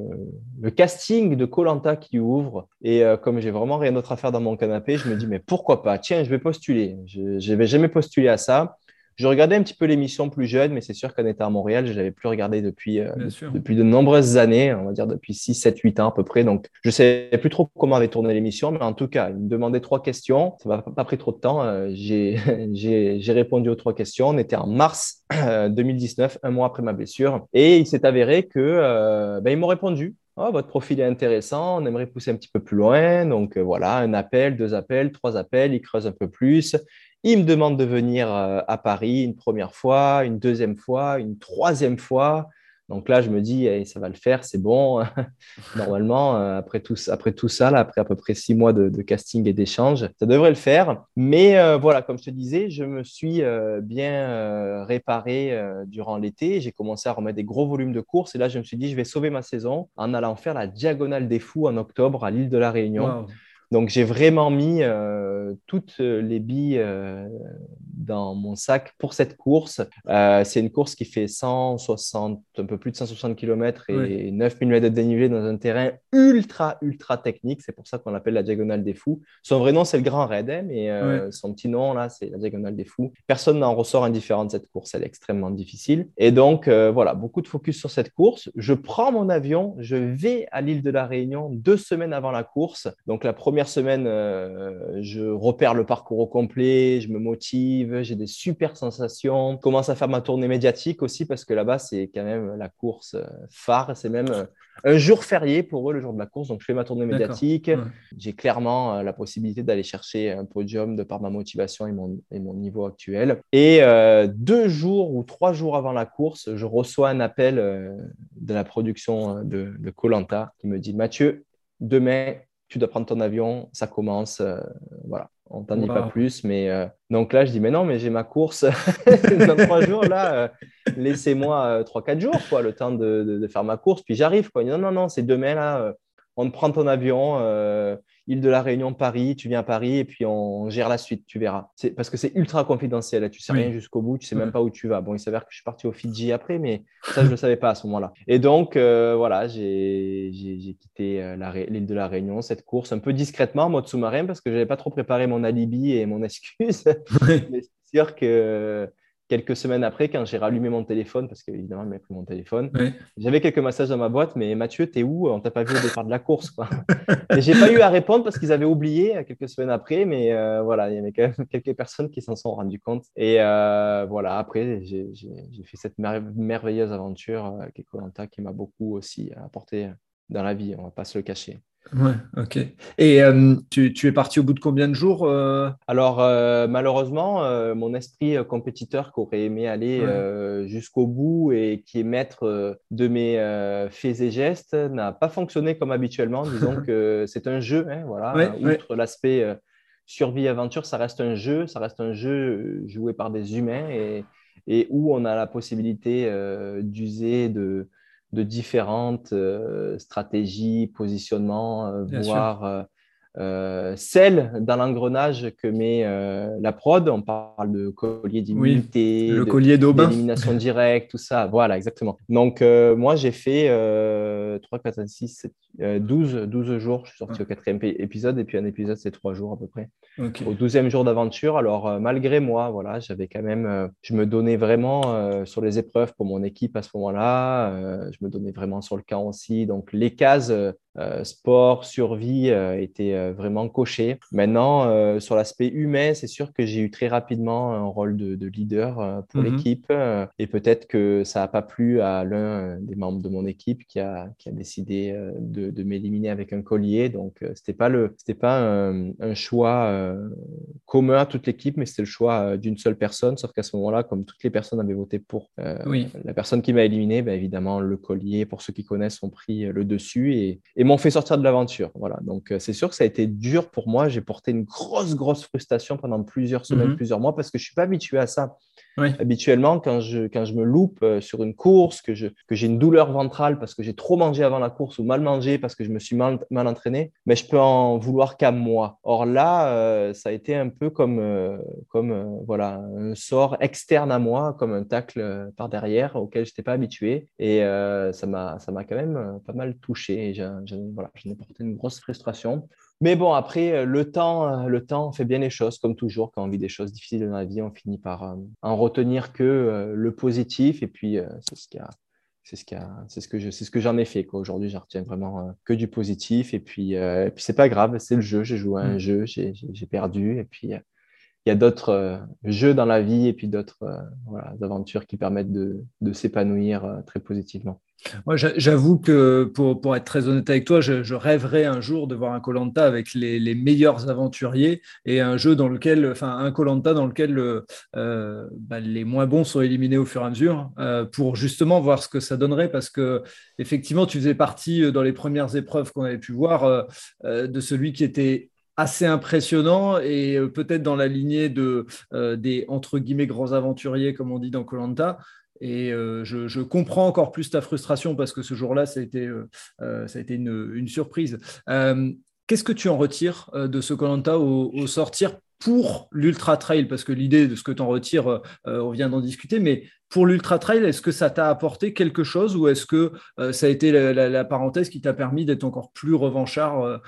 [SPEAKER 2] le, casting de Colanta qui ouvre. Et comme j'ai vraiment rien d'autre à faire dans mon canapé, je me dis, mais pourquoi pas? Tiens, je vais postuler. Je n'avais jamais postulé à ça. Je regardais un petit peu l'émission plus jeune, mais c'est sûr qu'en étant à Montréal, je l'avais plus regardé depuis, euh, depuis de nombreuses années, on va dire depuis 6, 7, 8 ans à peu près. Donc, je ne savais plus trop comment avait tourné l'émission, mais en tout cas, il me demandait trois questions. Ça m'a pas pris trop de temps. Euh, j'ai répondu aux trois questions. On était en mars 2019, un mois après ma blessure. Et il s'est avéré que euh, ben, ils m'ont répondu. Oh, votre profil est intéressant, on aimerait pousser un petit peu plus loin. Donc voilà, un appel, deux appels, trois appels, ils creusent un peu plus. Il me demande de venir euh, à Paris une première fois, une deuxième fois, une troisième fois. Donc là, je me dis, ça va le faire, c'est bon. Normalement, euh, après tout, après tout ça, après à peu près six mois de, casting et d'échange, ça devrait le faire. Mais euh, voilà, comme je te disais, je me suis bien réparé durant l'été. J'ai commencé à remettre des gros volumes de courses. Et là, je me suis dit, je vais sauver ma saison en allant faire la Diagonale des Fous en octobre à l'île de la Réunion Donc, j'ai vraiment mis toutes les billes dans mon sac pour cette course. c'est une course qui fait 160, un peu plus de 160 km et 9 9000 mètres de dénivelé dans un terrain ultra, ultra technique. C'est pour ça qu'on l'appelle la Diagonale des Fous. Son vrai nom, c'est le Grand Raid, hein, mais son petit nom, là, c'est la Diagonale des Fous. Personne n'en ressort indifférent de cette course. Elle est extrêmement difficile. Et donc, voilà, beaucoup de focus sur cette course. Je prends mon avion, je vais à l'île de la Réunion deux semaines avant la course. Donc la première semaine, euh, je repère le parcours au complet, je me motive, j'ai des super sensations. Je commence à faire ma tournée médiatique aussi parce que là-bas, c'est quand même la course euh, phare. C'est même euh, un jour férié pour eux, le jour de la course. Donc je fais ma tournée médiatique. J'ai clairement la possibilité d'aller chercher un podium de par ma motivation et mon, et mon niveau actuel. Et deux jours ou trois jours avant la course, je reçois un appel de la production de Colanta qui me dit Mathieu, demain, tu dois prendre ton avion, ça commence. Euh, voilà, on t'en dit pas plus. Mais euh, donc là, je dis, mais non, mais j'ai ma course dans trois jours. Là, euh, laissez-moi trois, quatre jours, quoi, le temps de, faire ma course. Puis j'arrive. Quoi. Non, non, non, c'est demain, là, on te prend ton avion île de la Réunion, Paris, tu viens à Paris et puis on gère la suite, tu verras. Parce que c'est ultra confidentiel, tu sais rien jusqu'au bout, tu sais même pas où tu vas. Bon, il s'avère que je suis parti au Fidji après, mais ça, je ne le savais pas à ce moment-là. Et donc, euh, voilà, j'ai quitté euh, l'île de la Réunion, cette course un peu discrètement en mode sous-marin parce que je n'avais pas trop préparé mon alibi et mon excuse. mais c'est sûr que quelques semaines après, quand j'ai rallumé mon téléphone, parce qu'évidemment, il m'a pris mon téléphone, j'avais quelques messages dans ma boîte, mais Mathieu, t'es où? On t'a pas vu au départ de la course. Quoi. et j'ai pas eu à répondre parce qu'ils avaient oublié euh, quelques semaines après, mais euh, voilà, il y avait quand même quelques personnes qui s'en sont rendues compte. Et euh, voilà, après, j'ai fait cette merveilleuse aventure avec Colanta qui m'a beaucoup aussi apporté dans la vie, on va pas se le cacher.
[SPEAKER 1] Ouais, ok. Et euh, tu, es parti au bout de combien de jours euh?
[SPEAKER 2] Alors, euh, malheureusement, mon esprit compétiteur qui aurait aimé aller jusqu'au bout et qui est maître de mes faits et gestes n'a pas fonctionné comme habituellement. Disons que c'est un jeu, hein, voilà. Outre l'aspect survie-aventure, ça reste un jeu, ça reste un jeu joué par des humains et, et où on a la possibilité d'user de de différentes euh, stratégies, positionnements, euh, voire euh, celle dans l'engrenage que met la prod. On parle de collier d'immunité,
[SPEAKER 1] le collier d'aubin,
[SPEAKER 2] d'élimination directe, tout ça. Voilà, exactement. Donc, moi, j'ai fait 3, 4, 6, 7, 12, 12 jours. Je suis sorti au quatrième épisode et puis un épisode, c'est trois jours à peu près. Au douzième jour d'aventure. Alors, malgré moi, voilà, j'avais quand même, je me donnais vraiment sur les épreuves pour mon équipe à ce moment-là. je me donnais vraiment sur le camp aussi. Donc, les cases euh, sport, survie euh, était euh, vraiment coché. Maintenant, sur l'aspect humain, c'est sûr que j'ai eu très rapidement un rôle de, leader pour mhm. l'équipe et peut-être que ça n'a pas plu à l'un des membres de mon équipe qui a, qui a décidé de, m'éliminer avec un collier. Donc, c'était pas le, c'était pas un, choix commun à toute l'équipe, mais c'était le choix d'une seule personne. Sauf qu'à ce moment-là, comme toutes les personnes avaient voté pour la personne qui m'a éliminé, ben, évidemment, le collier, pour ceux qui connaissent, ont pris le dessus et et m'ont fait sortir de l'aventure. Voilà. Donc, euh, c'est sûr que ça a été dur pour moi. J'ai porté une grosse, grosse frustration pendant plusieurs semaines, mhm. plusieurs mois, parce que je ne suis pas habitué à ça. Habituellement, quand je, quand je me loupe euh, sur une course, que, je, que j'ai une douleur ventrale parce que j'ai trop mangé avant la course ou mal mangé parce que je me suis mal, mal entraîné, mais je peux en vouloir qu'à moi. Or là, euh, ça a été un peu comme, comme voilà, un sort externe à moi, comme un tacle par derrière auquel je n'étais pas habitué. Et ça, m'a, ça m'a quand même pas mal touché. Et voilà, j'en ai porté une grosse frustration. Mais bon, après, euh, le temps, euh, le temps fait bien les choses, comme toujours, quand on vit des choses difficiles dans la vie, on finit par euh, en retenir que le positif. Et puis, c'est ce qu'il c'est ce, c'est ce que je, c'est ce que j'en ai fait. Aujourd'hui, j'en retiens vraiment que du positif. Et puis, et puis c'est pas grave, c'est le jeu. J'ai joué à un mmh. jeu, j'ai, perdu. Et puis, il y a d'autres jeux dans la vie et puis d'autres voilà, aventures qui permettent de, s'épanouir très positivement.
[SPEAKER 1] Moi, j'avoue que pour, être très honnête avec toi, je, rêverais un jour de voir un Colanta avec les, meilleurs aventuriers et un jeu dans lequel, enfin, un Colanta dans lequel euh, bah, les moins bons sont éliminés au fur et à mesure euh, pour justement voir ce que ça donnerait parce que effectivement, tu faisais partie euh, dans les premières épreuves qu'on avait pu voir de celui qui était assez impressionnant et peut-être dans la lignée de, des entre guillemets grands aventuriers, comme on dit dans Colanta, et euh, je, comprends encore plus ta frustration parce que ce jour-là, ça a été, euh, euh, ça a été une, surprise. Qu'est-ce que tu en retires de ce Colanta au, sortir pour l'ultra trail? Parce que l'idée de ce que tu en retires, on vient d'en discuter, mais pour l'ultra trail, est-ce que ça t'a apporté quelque chose ou est-ce que ça a été la, parenthèse qui t'a permis d'être encore plus revanchard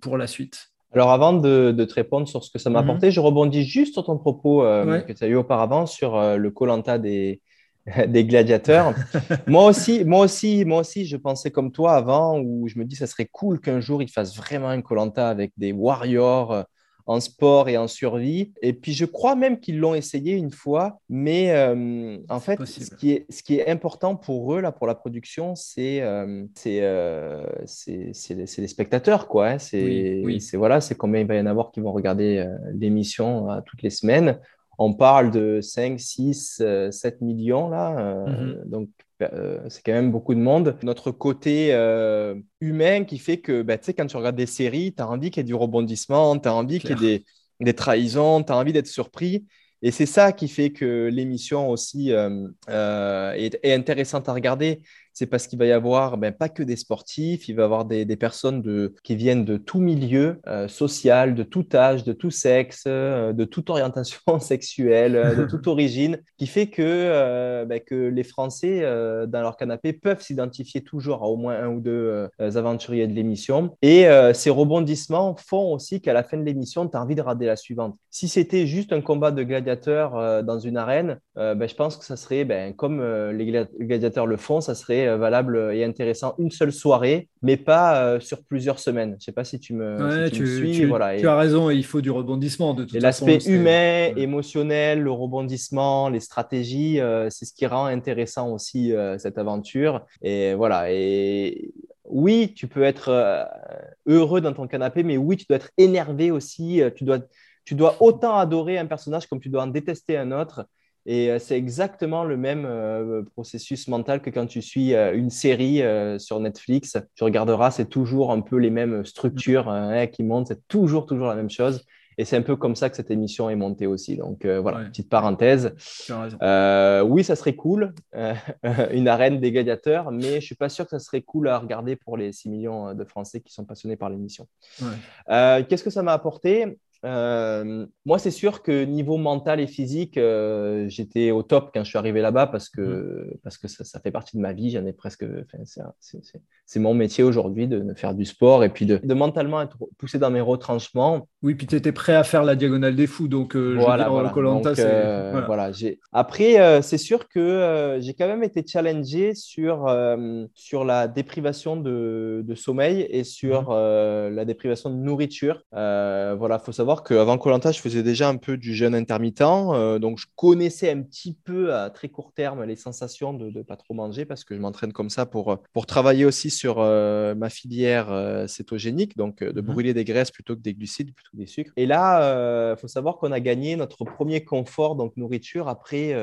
[SPEAKER 1] pour la suite?
[SPEAKER 2] Alors, avant de, te répondre sur ce que ça m'a mhm. apporté, je rebondis juste sur ton propos que tu as eu auparavant sur le Colanta des, des gladiateurs. moi aussi, moi aussi, moi aussi, je pensais comme toi avant où je me dis ça serait cool qu'un jour ils fassent vraiment un Colanta avec des warriors euh, en sport et en survie. Et puis je crois même qu'ils l'ont essayé une fois, mais euh, en fait, ce qui, est, ce qui est important pour eux là, pour la production, c'est euh, c'est les, spectateurs quoi. Hein. C'est voilà, c'est combien il va y en avoir qui vont regarder l'émission toutes les semaines on parle de 5, 6, 7 millions là. Euh, mhm. Donc, euh, c'est quand même beaucoup de monde. Notre côté euh, humain qui fait que, bah, tu sais, quand tu regardes des séries, tu as envie qu'il y ait du rebondissement, tu as envie qu'il y ait des, des trahisons, tu as envie d'être surpris. Et c'est ça qui fait que l'émission aussi est, intéressante à regarder c'est parce qu'il va y avoir ben, pas que des sportifs, il va y avoir des, personnes de, qui viennent de tout milieu euh, social, de tout âge, de tout sexe, euh, de toute orientation sexuelle, euh, de toute origine, qui fait que, ben, que les Français, dans leur canapé, peuvent s'identifier toujours à au moins un ou deux aventuriers de l'émission. Et ces rebondissements font aussi qu'à la fin de l'émission, tu as envie de regarder la suivante. Si c'était juste un combat de gladiateurs dans une arène, ben, je pense que ça serait, ben, comme les gladiateurs le font, ça serait euh, valable et intéressant une seule soirée, mais pas euh, sur plusieurs semaines. Je ne sais pas si tu me, suis.
[SPEAKER 1] Tu,
[SPEAKER 2] voilà.
[SPEAKER 1] tu as raison, il faut du rebondissement. De
[SPEAKER 2] et l'aspect humain, émotionnel, le rebondissement, les stratégies, euh, c'est ce qui rend intéressant aussi cette aventure. Et voilà. Et oui, tu peux être heureux dans ton canapé, mais oui, tu dois être énervé aussi. Tu dois, tu dois autant adorer un personnage comme tu dois en détester un autre. Et euh, c'est exactement le même euh, processus mental que quand tu suis euh, une série sur Netflix. Tu regarderas, c'est toujours un peu les mêmes structures hein, qui montent, c'est toujours, toujours la même chose. Et c'est un peu comme ça que cette émission est montée aussi. Donc voilà, petite parenthèse. oui, ça serait cool, une arène des gladiateurs, mais je ne suis pas sûr que ça serait cool à regarder pour les 6 millions de Français qui sont passionnés par l'émission. Qu'est-ce que ça m'a apporté? Euh, moi, c'est sûr que niveau mental et physique, euh, j'étais au top quand je suis arrivé là-bas parce que, mm. parce que ça, fait partie de ma vie. J'en ai presque. C'est mon métier aujourd'hui de, faire du sport et puis de, de, mentalement être poussé dans mes retranchements.
[SPEAKER 1] Oui, puis tu étais prêt à faire la diagonale des fous. Donc,
[SPEAKER 2] euh, voilà, voilà. Après, c'est sûr que j'ai quand même été challengé sur, sur la déprivation de, de sommeil et sur mm. la déprivation de nourriture. voilà, il faut savoir qu'avant Colanta, je faisais déjà un peu du jeûne intermittent. Euh, donc, je connaissais un petit peu à très court terme les sensations de ne pas trop manger parce que je m'entraîne comme ça pour, pour travailler aussi sur euh, ma filière euh, cétogénique, donc de mhm. brûler des graisses plutôt que des glucides, plutôt que des sucres. Et là, il faut savoir qu'on a gagné notre premier confort, donc nourriture, après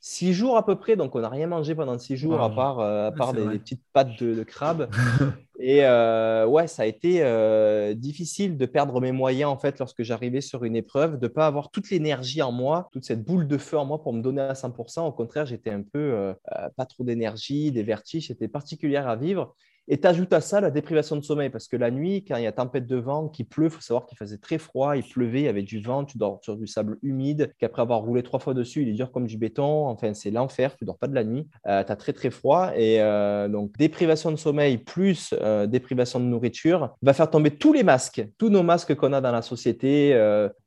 [SPEAKER 2] six jours à peu près. Donc, on n'a rien mangé pendant six jours à part, à part des, petites pâtes de, de crabe. Et euh, ouais, ça a été euh, difficile de perdre mes moyens en fait lorsque j'arrivais sur une épreuve, de ne pas avoir toute l'énergie en moi, toute cette boule de feu en moi pour me donner à 100%. Au contraire, j'étais un peu euh, pas trop d'énergie, des vertiges, c'était particulier à vivre. Et tu ajoutes à ça la déprivation de sommeil, parce que la nuit, quand il y a tempête de vent, qu'il pleut, il faut savoir qu'il faisait très froid, il pleuvait, il y avait du vent, tu dors sur du sable humide, qu'après avoir roulé trois fois dessus, il est dur comme du béton, enfin c'est l'enfer, tu dors pas de la nuit, euh, tu as très très froid, et euh, donc déprivation de sommeil plus euh, déprivation de nourriture va faire tomber tous les masques, tous nos masques qu'on a dans la société,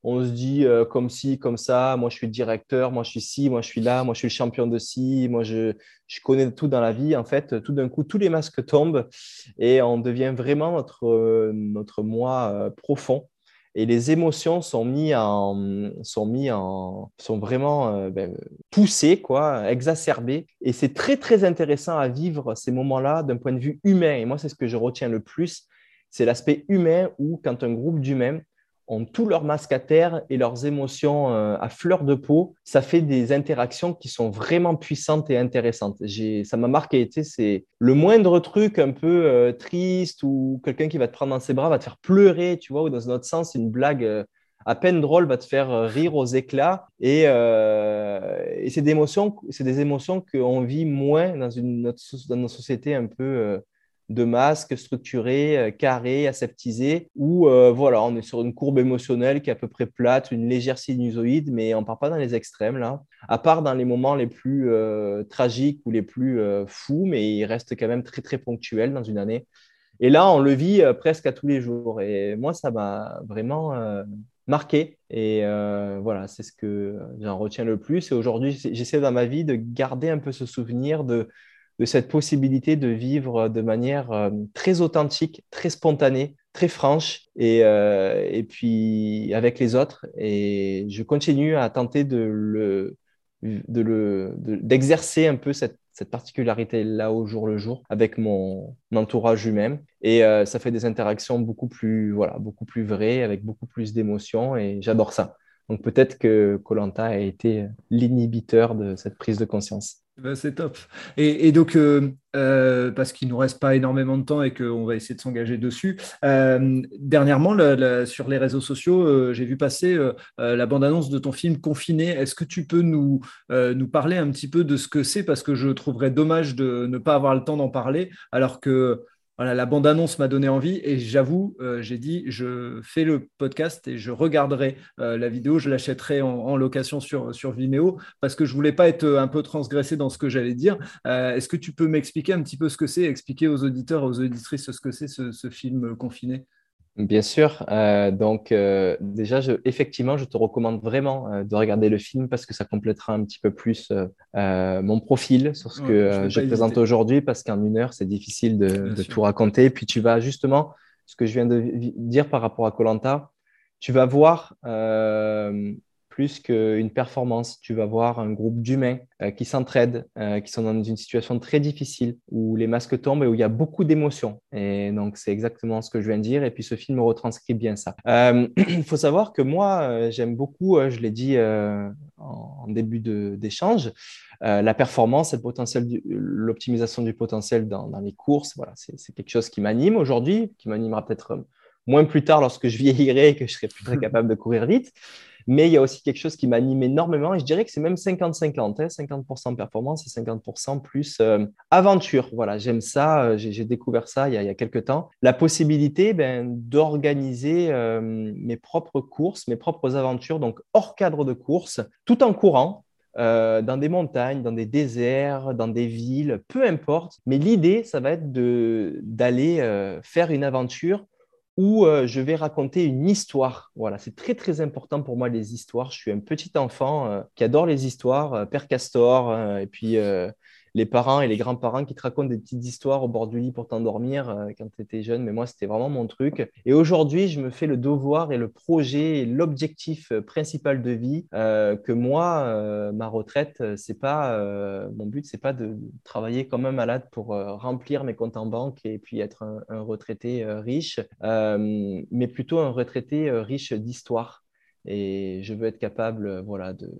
[SPEAKER 2] on se dit comme ci, comme ça, moi je suis directeur, moi je suis ci, moi je suis là, moi je suis le champion de ci, moi je, je connais tout dans la vie, en fait, tout d'un coup, tous les masques tombent et on devient vraiment notre, notre moi euh, profond. Et les émotions sont mis en, sont mis en, sont vraiment euh, ben, poussées, quoi, exacerbées. Et c'est très, très intéressant à vivre ces moments-là d'un point de vue humain. Et moi, c'est ce que je retiens le plus. C'est l'aspect humain où, quand un groupe d'humains ont tout leur masque à terre et leurs émotions euh, à fleur de peau, ça fait des interactions qui sont vraiment puissantes et intéressantes. Ça m'a marqué, c'est le moindre truc un peu euh, triste ou quelqu'un qui va te prendre dans ses bras va te faire pleurer, tu vois, ou dans un autre sens, une blague euh, à peine drôle va te faire rire aux éclats. Et, c'est des émotions, des émotions qu'on vit moins dans une dans nos sociétés un peu de masques structurés, euh, carrés, aseptisés, où euh, voilà, on est sur une courbe émotionnelle qui est à peu près plate, une légère sinusoïde, mais on ne part pas dans les extrêmes là, à part dans les moments les plus euh, tragiques ou les plus fous, mais il reste quand même très très ponctuel dans une année. Et là, on le vit presque à tous les jours. Et moi, ça m'a vraiment marqué. Et voilà, c'est ce que j'en retiens le plus. Et aujourd'hui, j'essaie dans ma vie de garder un peu ce souvenir de de cette possibilité de vivre de manière euh, très authentique, très spontanée, très franche et, euh, et puis avec les autres. Et je continue à tenter de le de le d'exercer un peu cette, cette particularité là au jour le jour avec mon entourage lui-même et euh, ça fait des interactions beaucoup plus voilà beaucoup plus vraies avec beaucoup plus d'émotions et j'adore ça. Donc peut-être que Colanta a été l'inhibiteur de cette prise de conscience
[SPEAKER 1] ben, c'est top. Et, donc, euh, euh, parce qu'il ne nous reste pas énormément de temps et qu'on va essayer de s'engager dessus, euh, dernièrement, sur les réseaux sociaux, j'ai vu passer la bande-annonce de ton film Confiné. Est-ce que tu peux nous, nous parler un petit peu de ce que c'est? Parce que je trouverais dommage de ne pas avoir le temps d'en parler, alors que la bande-annonce m'a donné envie et j'avoue, euh, j'ai dit, je fais le podcast et je regarderai euh, la vidéo, je l'achèterai en, location sur, Vimeo parce que je voulais pas être un peu transgressé dans ce que j'allais dire. Euh, est-ce que tu peux m'expliquer un petit peu ce que c'est, expliquer aux auditeurs, aux auditrices ce que c'est ce film confiné?
[SPEAKER 2] Bien sûr. Euh, donc, euh, déjà, je, effectivement, je te recommande vraiment euh, de regarder le film parce que ça complétera un petit peu plus mon profil sur ce que je, présente aujourd'hui parce qu'en une heure, c'est difficile de, tout raconter. Puis tu vas justement, ce que je viens de dire par rapport à Colanta, tu vas voir plus qu'une performance. Tu vas voir un groupe d'humains euh, qui s'entraident, euh, qui sont dans une situation très difficile, où les masques tombent et où il y a beaucoup d'émotions. Et donc, c'est exactement ce que je viens de dire. Et puis, ce film retranscrit bien ça. Euh, il faut savoir que moi, j'aime beaucoup, je l'ai dit en, début d'échange, la performance, le potentiel, l'optimisation du potentiel dans, dans, les courses. Voilà, c'est quelque chose qui m'anime aujourd'hui, qui m'animera peut-être moins plus tard lorsque je vieillirai et que je serai plus très capable de courir vite. Mais il y a aussi quelque chose qui m'anime énormément et je dirais que c'est même 50-50, 50% hein, performance et 50% plus euh, aventure. Voilà, j'aime ça, euh, j'ai découvert ça il y, a, quelques temps. La possibilité ben, d'organiser euh, mes propres courses, mes propres aventures, donc hors cadre de course, tout en courant, dans des montagnes, dans des déserts, dans des villes, peu importe. Mais l'idée, ça va être d'aller faire une aventure où euh, je vais raconter une histoire. Voilà, c'est très très important pour moi les histoires. Je suis un petit enfant euh, qui adore les histoires, euh, Père Castor, et puis les parents et les grands-parents qui te racontent des petites histoires au bord du lit pour t'endormir euh, quand tu étais jeune. Mais moi, c'était vraiment mon truc. Et aujourd'hui, je me fais le devoir et le projet et l'objectif euh, principal de vie euh, que moi, ma retraite, c'est pas mon but, c'est pas de travailler comme un malade pour remplir mes comptes en banque et puis être un, un retraité riche, mais plutôt un retraité riche d'histoire. Et je veux être capable, voilà, de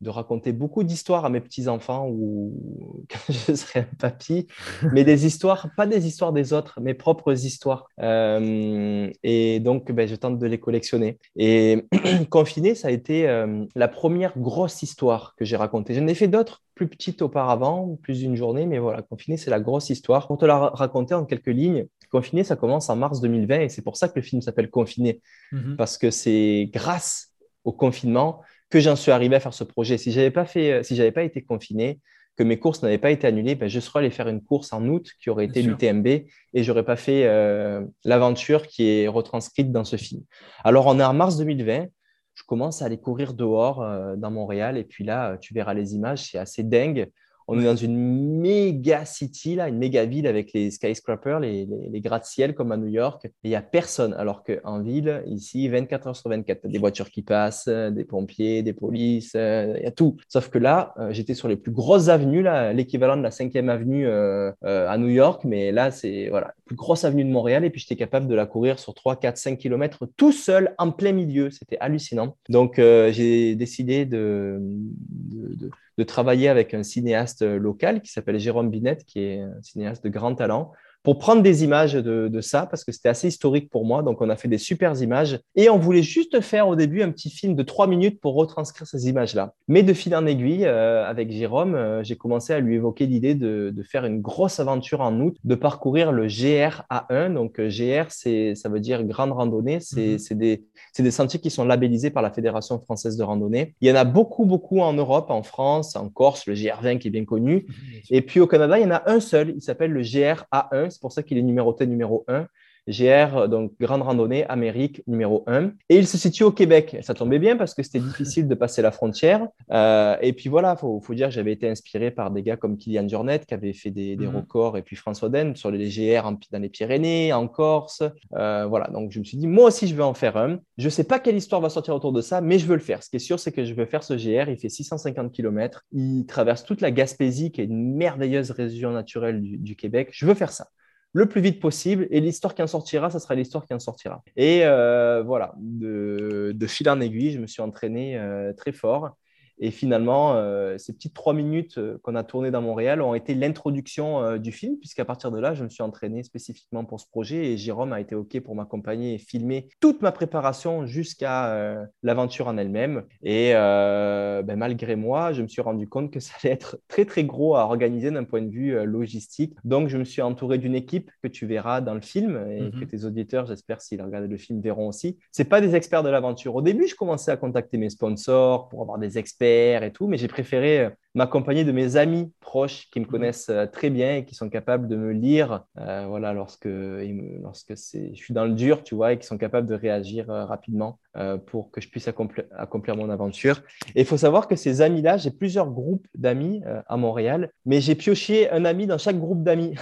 [SPEAKER 2] de raconter beaucoup d'histoires à mes petits-enfants ou quand je serai un papy, mais des histoires, pas des histoires des autres, mes propres histoires. Euh, et donc, ben, je tente de les collectionner. Et Confiné, ça a été euh, la première grosse histoire que j'ai racontée. J'en ai fait d'autres plus petites auparavant, plus d'une journée, mais voilà, Confiné, c'est la grosse histoire. Pour te la raconter en quelques lignes, Confiné, ça commence en mars 2020 et c'est pour ça que le film s'appelle Confiné, mm-hmm. parce que c'est grâce au confinement que j'en suis arrivé à faire ce projet. Si j'avais pas fait, euh, si j'avais pas été confiné, que mes courses n'avaient pas été annulées, ben, je serais allé faire une course en août qui aurait été l'UTMB et j'aurais pas fait euh, l'aventure qui est retranscrite dans ce film. Alors on est en mars 2020, je commence à aller courir dehors euh, dans Montréal et puis là tu verras les images, c'est assez dingue. On est dans une méga city, là, une méga ville avec les skyscrapers, les, les, gratte-ciel comme à New York. Et il n'y a personne. Alors qu'en ville, ici, 24 heures sur 24, tu as des voitures qui passent, des pompiers, des polices, euh, il y a tout. Sauf que là, euh, j'étais sur les plus grosses avenues, l'équivalent de la 5e avenue euh, à New York. Mais là, c'est voilà, plus grosse avenue de Montréal. Et puis, j'étais capable de la courir sur 3, 4, 5 km tout seul en plein milieu. C'était hallucinant. Donc, j'ai décidé de, de de travailler avec un cinéaste local qui s'appelle Jérôme Binette, qui est un cinéaste de grand talent, pour prendre des images de, ça, parce que c'était assez historique pour moi. Donc, on a fait des super images et on voulait juste faire au début un petit film de trois minutes pour retranscrire ces images-là. Mais de fil en aiguille, euh, avec Jérôme, euh, j'ai commencé à lui évoquer l'idée de, faire une grosse aventure en août, de parcourir le GR A1. Donc, GR, ça veut dire grande randonnée. C'est mhm. des, des sentiers qui sont labellisés par la Fédération française de randonnée. Il y en a beaucoup, beaucoup en Europe, en France, en Corse, le GR20 qui est bien connu. Et puis au Canada, il y en a un seul, il s'appelle le GR A1, c'est pour ça qu'il est numéroté numéro 1. GR, donc Grande Randonnée, Amérique, numéro 1. Et il se situe au Québec. Ça tombait bien parce que c'était difficile de passer la frontière. Euh, et puis voilà, il faut, faut, dire que j'avais été inspiré par des gars comme Kylian Jornet qui avait fait des, des mhm. records, et puis François Den sur les GR dans les Pyrénées, en Corse. Euh, voilà, donc je me suis dit, moi aussi, je veux en faire un. Je ne sais pas quelle histoire va sortir autour de ça, mais je veux le faire. Ce qui est sûr, c'est que je veux faire ce GR. Il fait 650 km. Il traverse toute la Gaspésie, qui est une merveilleuse région naturelle du Québec. Je veux faire ça le plus vite possible. Et l'histoire qui en sortira, ça sera l'histoire qui en sortira. Et euh, voilà, de, fil en aiguille, je me suis entraîné euh, très fort. Et finalement, euh, ces petites trois minutes euh, qu'on a tournées dans Montréal ont été l'introduction euh, du film, puisqu'à partir de là, je me suis entraîné spécifiquement pour ce projet et Jérôme a été OK pour m'accompagner et filmer toute ma préparation jusqu'à l'aventure en elle-même. Et ben, malgré moi, je me suis rendu compte que ça allait être très, très gros à organiser d'un point de vue logistique. Donc, je me suis entouré d'une équipe que tu verras dans le film et mm-hmm. que tes auditeurs, j'espère, s'ils regardent le film, verront aussi. Ce pas des experts de l'aventure. Au début, je commençais à contacter mes sponsors pour avoir des experts et tout, mais j'ai préféré euh, m'accompagner de mes amis proches qui me mhm. connaissent euh, très bien et qui sont capables de me lire euh, voilà, lorsque, lorsque je suis dans le dur, tu vois, et qui sont capables de réagir rapidement pour que je puisse accomplir, accomplir mon aventure. Et il faut savoir que ces amis-là, j'ai plusieurs groupes d'amis à Montréal, mais j'ai pioché un ami dans chaque groupe d'amis.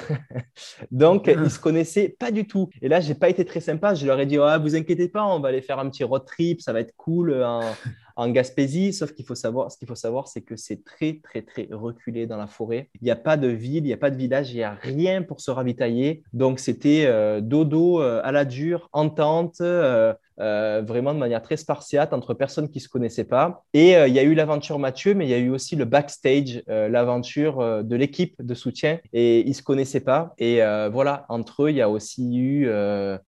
[SPEAKER 2] Donc, ils se connaissaient pas du tout. Et là, j'ai pas été très sympa. Je leur ai dit, ah, vous inquiétez pas, on va aller faire un petit road trip, ça va être cool en Gaspésie, sauf qu'il faut savoir, ce qu'il faut savoir, c'est que c'est très, très, très reculé dans la forêt. Il n'y a pas de ville, il n'y a pas de village, il n'y a rien pour se ravitailler. Donc, c'était euh, dodo euh, à la dure, en tente, euh, vraiment de manière très spartiate entre personnes qui ne se connaissaient pas. Et il y a eu l'aventure Mathieu, mais il y a eu aussi le backstage, l'aventure de l'équipe de soutien. Et ils ne se connaissaient pas. Et voilà, entre eux, il y a aussi eu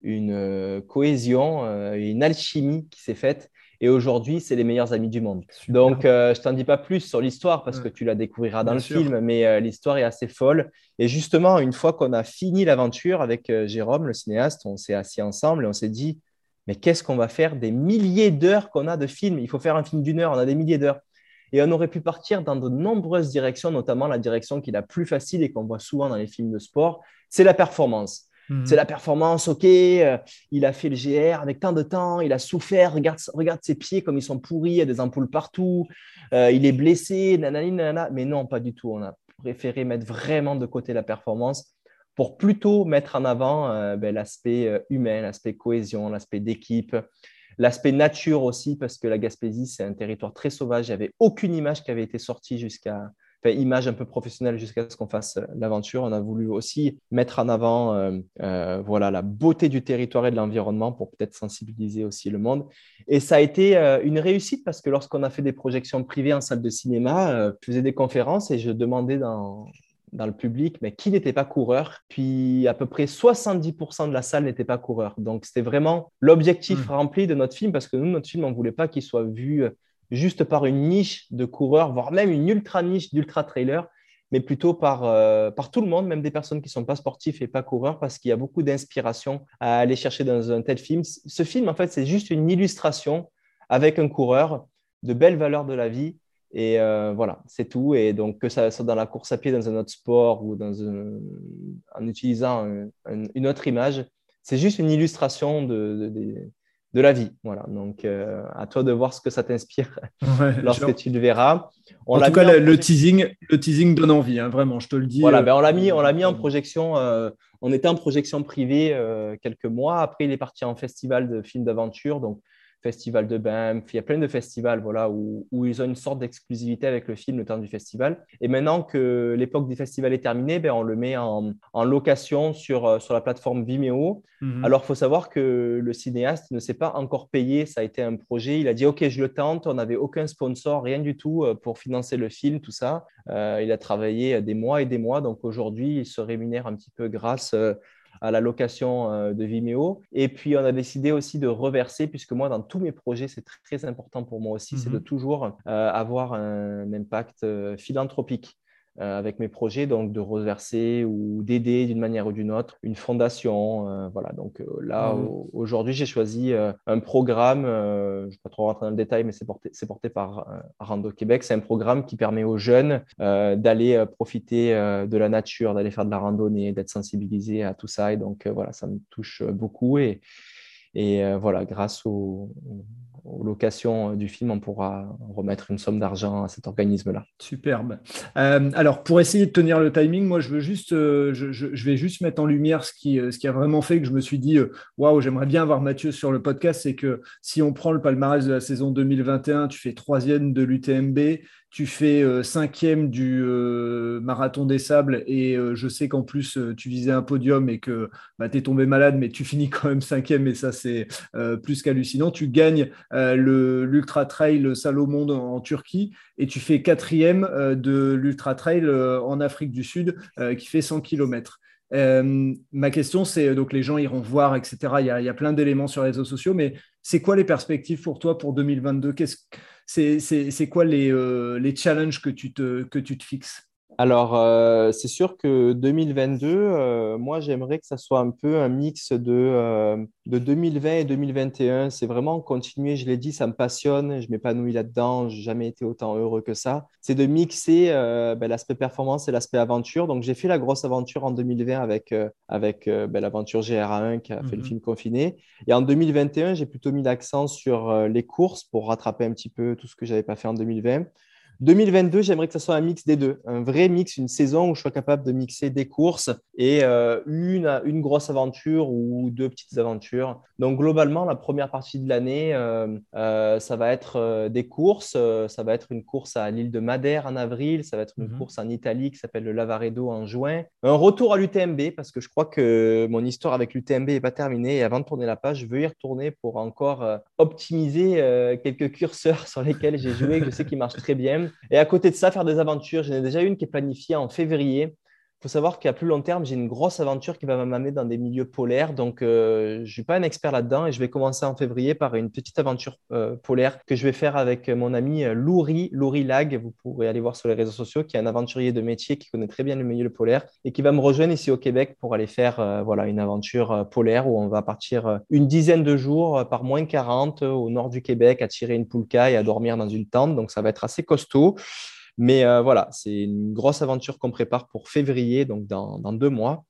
[SPEAKER 2] une cohésion, une alchimie qui s'est faite. Et aujourd'hui, c'est les meilleurs amis du monde. Donc, euh, je t'en dis pas plus sur l'histoire parce que tu la découvriras dans le film, mais euh, l'histoire est assez folle. Et justement, une fois qu'on a fini l'aventure avec euh, Jérôme, le cinéaste, on s'est assis ensemble et on s'est dit, mais qu'est-ce qu'on va faire des milliers d'heures qu'on a de film Il faut faire un film d'une heure, on a des milliers d'heures. Et on aurait pu partir dans de nombreuses directions, notamment la direction qui est la plus facile et qu'on voit souvent dans les films de sport, c'est la performance. Mhm. C'est la performance, ok, euh, il a fait le GR avec tant de temps, il a souffert, regarde, ses pieds comme ils sont pourris, il y a des ampoules partout, euh, il est blessé, nanana. mais non, pas du tout. On a préféré mettre vraiment de côté la performance pour plutôt mettre en avant euh, ben, l'aspect humain, l'aspect cohésion, l'aspect d'équipe, l'aspect nature aussi, parce que la Gaspésie, c'est un territoire très sauvage. Il n'y avait aucune image qui avait été sortie jusqu'à image un peu professionnelle jusqu'à ce qu'on fasse euh, l'aventure. On a voulu aussi mettre en avant euh, euh, voilà, la beauté du territoire et de l'environnement pour peut-être sensibiliser aussi le monde. Et ça a été une réussite parce que lorsqu'on a fait des projections privées en salle de cinéma, je faisais des conférences et je demandais dans, dans le public, mais qui n'était pas coureur? Puis à peu près 70% de la salle n'était pas coureur. Donc c'était vraiment l'objectif mmh. rempli de notre film parce que nous, notre film, on ne voulait pas qu'il soit vu juste par une niche de coureurs, voire même une ultra niche d'ultra trailer, mais plutôt par, euh, par tout le monde, même des personnes qui ne sont pas sportifs et pas coureurs, parce qu'il y a beaucoup d'inspiration à aller chercher dans un tel film. Ce film, en fait, c'est juste une illustration avec un coureur de belles valeurs de la vie. Et euh, voilà, c'est tout. Et donc, que ça soit dans la course à pied, dans un autre sport ou dans en utilisant une autre image, c'est juste une illustration de la vie. Voilà. Donc, euh, à toi de voir ce que ça t'inspire lorsque tu le verras.
[SPEAKER 1] en tout cas, le, teasing, le teasing donne envie, hein, vraiment, je te le dis.
[SPEAKER 2] Voilà, ben, on l'a mis, on l'a mis en projection. Euh, on était en projection privée euh, quelques mois. Après, il est parti en festival de films d'aventure. Donc, Festival de Banff, il y a plein de festivals voilà, où, où ils ont une sorte d'exclusivité avec le film le temps du festival. Et maintenant que l'époque des festivals est terminée, ben, on le met en, en location sur, euh, sur la plateforme Vimeo. Mhm. Alors, il faut savoir que le cinéaste ne s'est pas encore payé, ça a été un projet. Il a dit, OK, je le tente, on n'avait aucun sponsor, rien du tout euh, pour financer le film, tout ça. Euh, il a travaillé des mois et des mois, donc aujourd'hui, il se rémunère un petit peu grâce à la location euh, de Vimeo. Et puis, on a décidé aussi de reverser, puisque moi, dans tous mes projets, c'est très important pour moi aussi, c'est de mhm. toujours euh, avoir un impact euh, philanthropique. Euh, avec mes projets, donc de reverser ou d'aider d'une manière ou d'une autre une fondation. Euh, voilà, donc euh, là, mmh. aujourd'hui, j'ai choisi un programme, je ne vais pas trop rentrer dans le détail, mais c'est porté, porté par Rando Québec. C'est un programme qui permet aux jeunes d'aller profiter de la nature, d'aller faire de la randonnée, d'être sensibilisés à tout ça. Et donc, voilà, ça me touche beaucoup. Et, et voilà, grâce au, aux locations euh, du film, on pourra remettre une somme d'argent à cet organisme-là.
[SPEAKER 1] Superbe. Euh, alors, pour essayer de tenir le timing, moi, je, veux juste, euh, vais juste mettre en lumière ce qui, a vraiment fait que je me suis dit, waouh, j'aimerais bien avoir Mathieu sur le podcast. C'est que si on prend le palmarès de la saison 2021, tu fais troisième de l'UTMB, tu fais cinquième du marathon des sables et je sais qu'en plus tu visais un podium et que bah, tu es tombé malade, mais tu finis quand même cinquième et ça c'est plus qu'hallucinant. Tu gagnes l'Ultra Trail Salomon en, Turquie et tu fais quatrième de l'Ultra Trail en Afrique du Sud qui fait 100 km. ma question, c'est donc les gens iront voir, etc. Il y a, il plein d'éléments sur les réseaux sociaux, mais c'est quoi les perspectives pour toi pour 2022 Qu'est-ce c'est quoi les, euh, les challenges que tu te, que tu te fixes?
[SPEAKER 2] Alors, euh, c'est sûr que 2022, euh, moi, j'aimerais que ça soit un peu un mix de, euh, de 2020 et 2021. C'est vraiment continuer, je l'ai dit, ça me passionne, je m'épanouis là-dedans, je n'ai jamais été autant heureux que ça. C'est de mixer ben, l'aspect performance et l'aspect aventure. Donc, j'ai fait la grosse aventure en 2020 avec, avec ben, l'aventure GRA1 qui a fait le mhm. film Confiné. Et en 2021, j'ai plutôt mis l'accent sur les courses pour rattraper un petit peu tout ce que je n'avais pas fait en 2020. 2022, j'aimerais que ce soit un mix des deux, un vrai mix, une saison où je sois capable de mixer des courses et euh, une, une grosse aventure ou deux petites aventures. Donc globalement, la première partie de l'année, euh, euh, ça va être des courses. ça va être une course à l'île de Madère en avril, ça va être une mhm. course en Italie qui s'appelle le Lavaredo en juin. Un retour à l'UTMB parce que je crois que mon histoire avec l'UTMB n'est pas terminée et avant de tourner la page, je veux y retourner pour encore optimiser quelques curseurs sur lesquels j'ai joué, que je sais qu'ils marchent très bien. Et à côté de ça, faire des aventures. J'en ai déjà une qui est planifiée en février faut savoir qu'à plus long terme, j'ai une grosse aventure qui va m'amener dans des milieux polaires. Donc, euh, je ne suis pas un expert là-dedans et je vais commencer en février par une petite aventure euh, polaire que je vais faire avec mon ami euh, Louri, Louri Lag. Vous pourrez aller voir sur les réseaux sociaux, qui est un aventurier de métier qui connaît très bien le milieu polaire et qui va me rejoindre ici au Québec pour aller faire voilà, une aventure polaire où on va partir une dizaine de jours par moins 40 au nord du Québec à tirer une poulka et à dormir dans une tente. Donc, ça va être assez costaud. Mais euh, voilà, c'est une grosse aventure qu'on prépare pour février, donc dans, dans deux mois.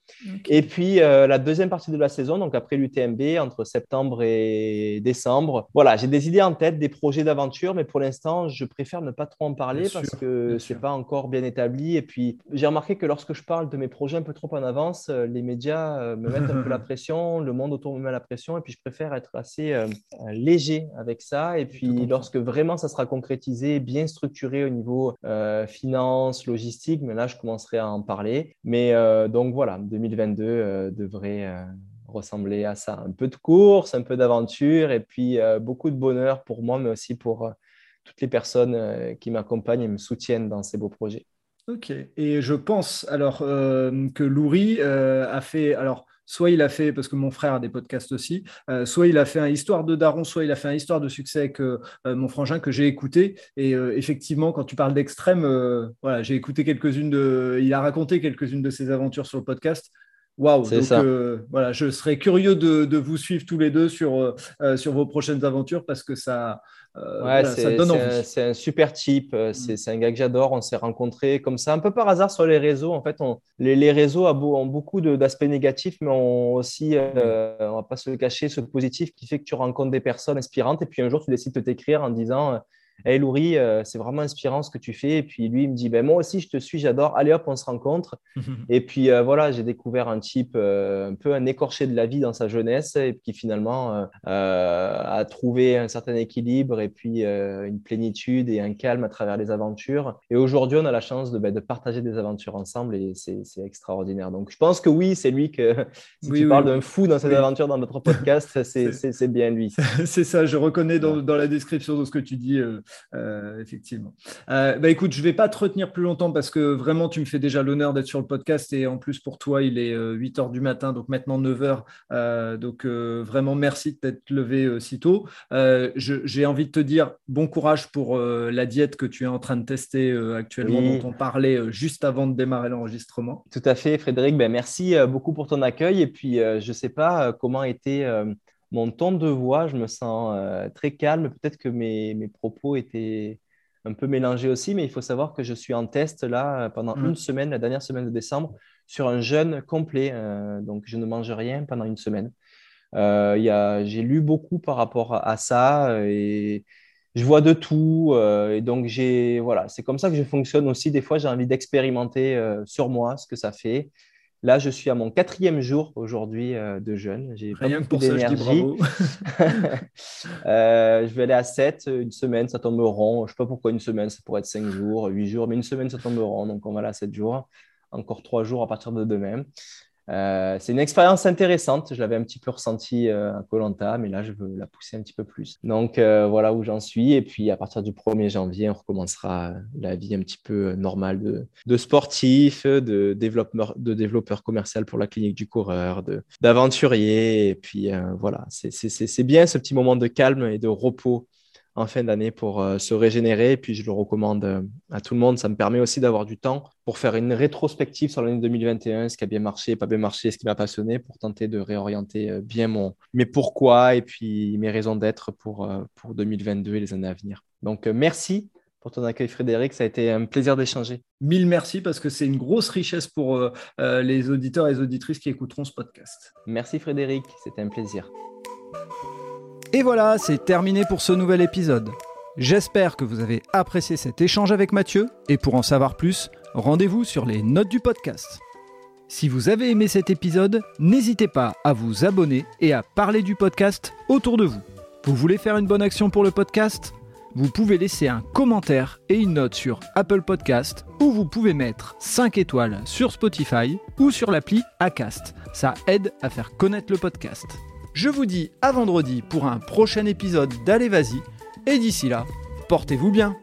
[SPEAKER 2] Et puis euh, la deuxième partie de la saison, donc après l'UTMB, entre septembre et décembre. Voilà, j'ai des idées en tête, des projets d'aventure, mais pour l'instant, je préfère ne pas trop en parler parce que ce n'est pas encore bien établi. Et puis, j'ai remarqué que lorsque je parle de mes projets un peu trop en avance, euh, les médias me mettent un peu la pression, le monde autour me met la pression, et puis je préfère être assez léger avec ça. Et puis, lorsque vraiment ça sera concrétisé, bien structuré au niveau euh, finance, logistique, mais là, je commencerai à en parler. Mais euh, donc voilà, 2022 euh, devrait ressembler à ça. Un peu de course, un peu d'aventure et puis beaucoup de bonheur pour moi, mais aussi pour toutes les personnes qui m'accompagnent et me soutiennent dans ces beaux projets.
[SPEAKER 1] Ok, et je pense alors que Louri a fait, alors Soit il a fait, parce que mon frère a des podcasts aussi, euh, soit il a fait un histoire de Daron, soit il a fait un histoire de succès avec euh, euh, mon frangin que j'ai écouté. Et effectivement, quand tu parles d'extrême, voilà, j'ai écouté quelques-unes de. Il a raconté quelques-unes de ses aventures sur le podcast. Waouh, donc voilà, je serais curieux de, vous suivre tous les deux sur, sur vos prochaines aventures parce que ça,
[SPEAKER 2] euh, c'est un, super type. Euh, mm. C'est un gars que j'adore. On s'est rencontrés comme ça, un peu par hasard sur les réseaux. En fait, les, réseaux ont beaucoup d'aspects négatifs, mais ont aussi, euh, on ne va pas se le cacher, ce positif qui fait que tu rencontres des personnes inspirantes. Et puis un jour, tu décides de t'écrire en disant Hey Louri, euh, c'est vraiment inspirant ce que tu fais. Et puis lui, il me dit ben, Moi aussi, je te suis, j'adore. Allez hop, on se rencontre. et puis euh, voilà, j'ai découvert un type euh, un peu un écorché de la vie dans sa jeunesse et qui finalement a trouvé un certain équilibre et puis une plénitude et un calme à travers les aventures. Et aujourd'hui, on a la chance de, ben, de partager des aventures ensemble et c'est extraordinaire. Donc je pense que oui, c'est lui que si tu parles d'un fou dans cette aventure dans notre podcast, c'est bien lui.
[SPEAKER 1] c'est ça, je reconnais dans, dans, la description de ce que tu dis. Euh, effectivement. Euh, bah écoute, je vais pas te retenir plus longtemps parce que vraiment, tu me fais déjà l'honneur d'être sur le podcast et en plus pour toi, il est 8 euh, heures du matin, donc maintenant 9 heures. donc vraiment, merci de t'être levé si tôt. J'ai envie de te dire bon courage pour la diète que tu es en train de tester actuellement, dont on parlait juste avant de démarrer l'enregistrement.
[SPEAKER 2] Tout à fait, Frédéric. Ben, merci beaucoup pour ton accueil. Et puis, je ne sais pas comment était mon ton de voix, je me sens euh, très calme. Peut-être que mes, propos étaient un peu mélangés aussi, mais il faut savoir que je suis en test là pendant mm. une semaine, la dernière semaine de décembre, sur un jeûne complet. Euh, donc, je ne mange rien pendant une semaine. Euh, j'ai lu beaucoup par rapport à ça et je vois de tout. et donc, voilà, c'est comme ça que je fonctionne aussi. Des fois, j'ai envie d'expérimenter sur moi ce que ça fait. Là, je suis à mon quatrième jour aujourd'hui euh, de jeûne.
[SPEAKER 1] J'ai Rien que pour ça, je dis bravo.
[SPEAKER 2] Euh, je vais aller à 7, une semaine, ça tombe rond. Je ne sais pas pourquoi une semaine, ça pourrait être 5 jours, 8 jours, mais une semaine, ça tombe rond. Donc, on va aller à 7 jours. Encore 3 jours à partir de demain. Euh, c'est une expérience intéressante. Je l'avais un petit peu ressenti euh, à Colanta, mais là, je veux la pousser un petit peu plus. Donc, euh, voilà où j'en suis. Et puis, à partir du 1er janvier, on recommencera la vie un petit peu normale de, de sportif, de développeur, de développeur commercial pour la clinique du coureur, d'aventurier. Et puis, voilà, c'est bien ce petit moment de calme et de repos en fin d'année pour euh, se régénérer. Et puis, je le recommande euh, à tout le monde. Ça me permet aussi d'avoir du temps pour faire une rétrospective sur l'année 2021, ce qui a bien marché, pas bien marché, ce qui m'a passionné, pour tenter de réorienter euh, bien mon, mes pourquoi et puis mes raisons d'être pour, pour 2022 et les années à venir. Donc, merci pour ton accueil, Frédéric. Ça a été un plaisir d'échanger.
[SPEAKER 1] Mille merci parce que c'est une grosse richesse pour les auditeurs et les auditrices qui écouteront ce podcast.
[SPEAKER 2] Merci, Frédéric. C'était un plaisir.
[SPEAKER 1] Et voilà, c'est terminé pour ce nouvel épisode. J'espère que vous avez apprécié cet échange avec Mathieu, et pour en savoir plus, rendez-vous sur les notes du podcast. Si vous avez aimé cet épisode, n'hésitez pas à vous abonner et à parler du podcast autour de vous. Vous voulez faire une bonne action pour le podcast? Vous pouvez laisser un commentaire et une note sur Apple Podcast ou vous pouvez mettre 5 étoiles sur Spotify ou sur l'appli Acast. Ça aide à faire connaître le podcast. Je vous dis à vendredi pour un prochain épisode d'Allez Vas-y, et d'ici là, portez-vous bien.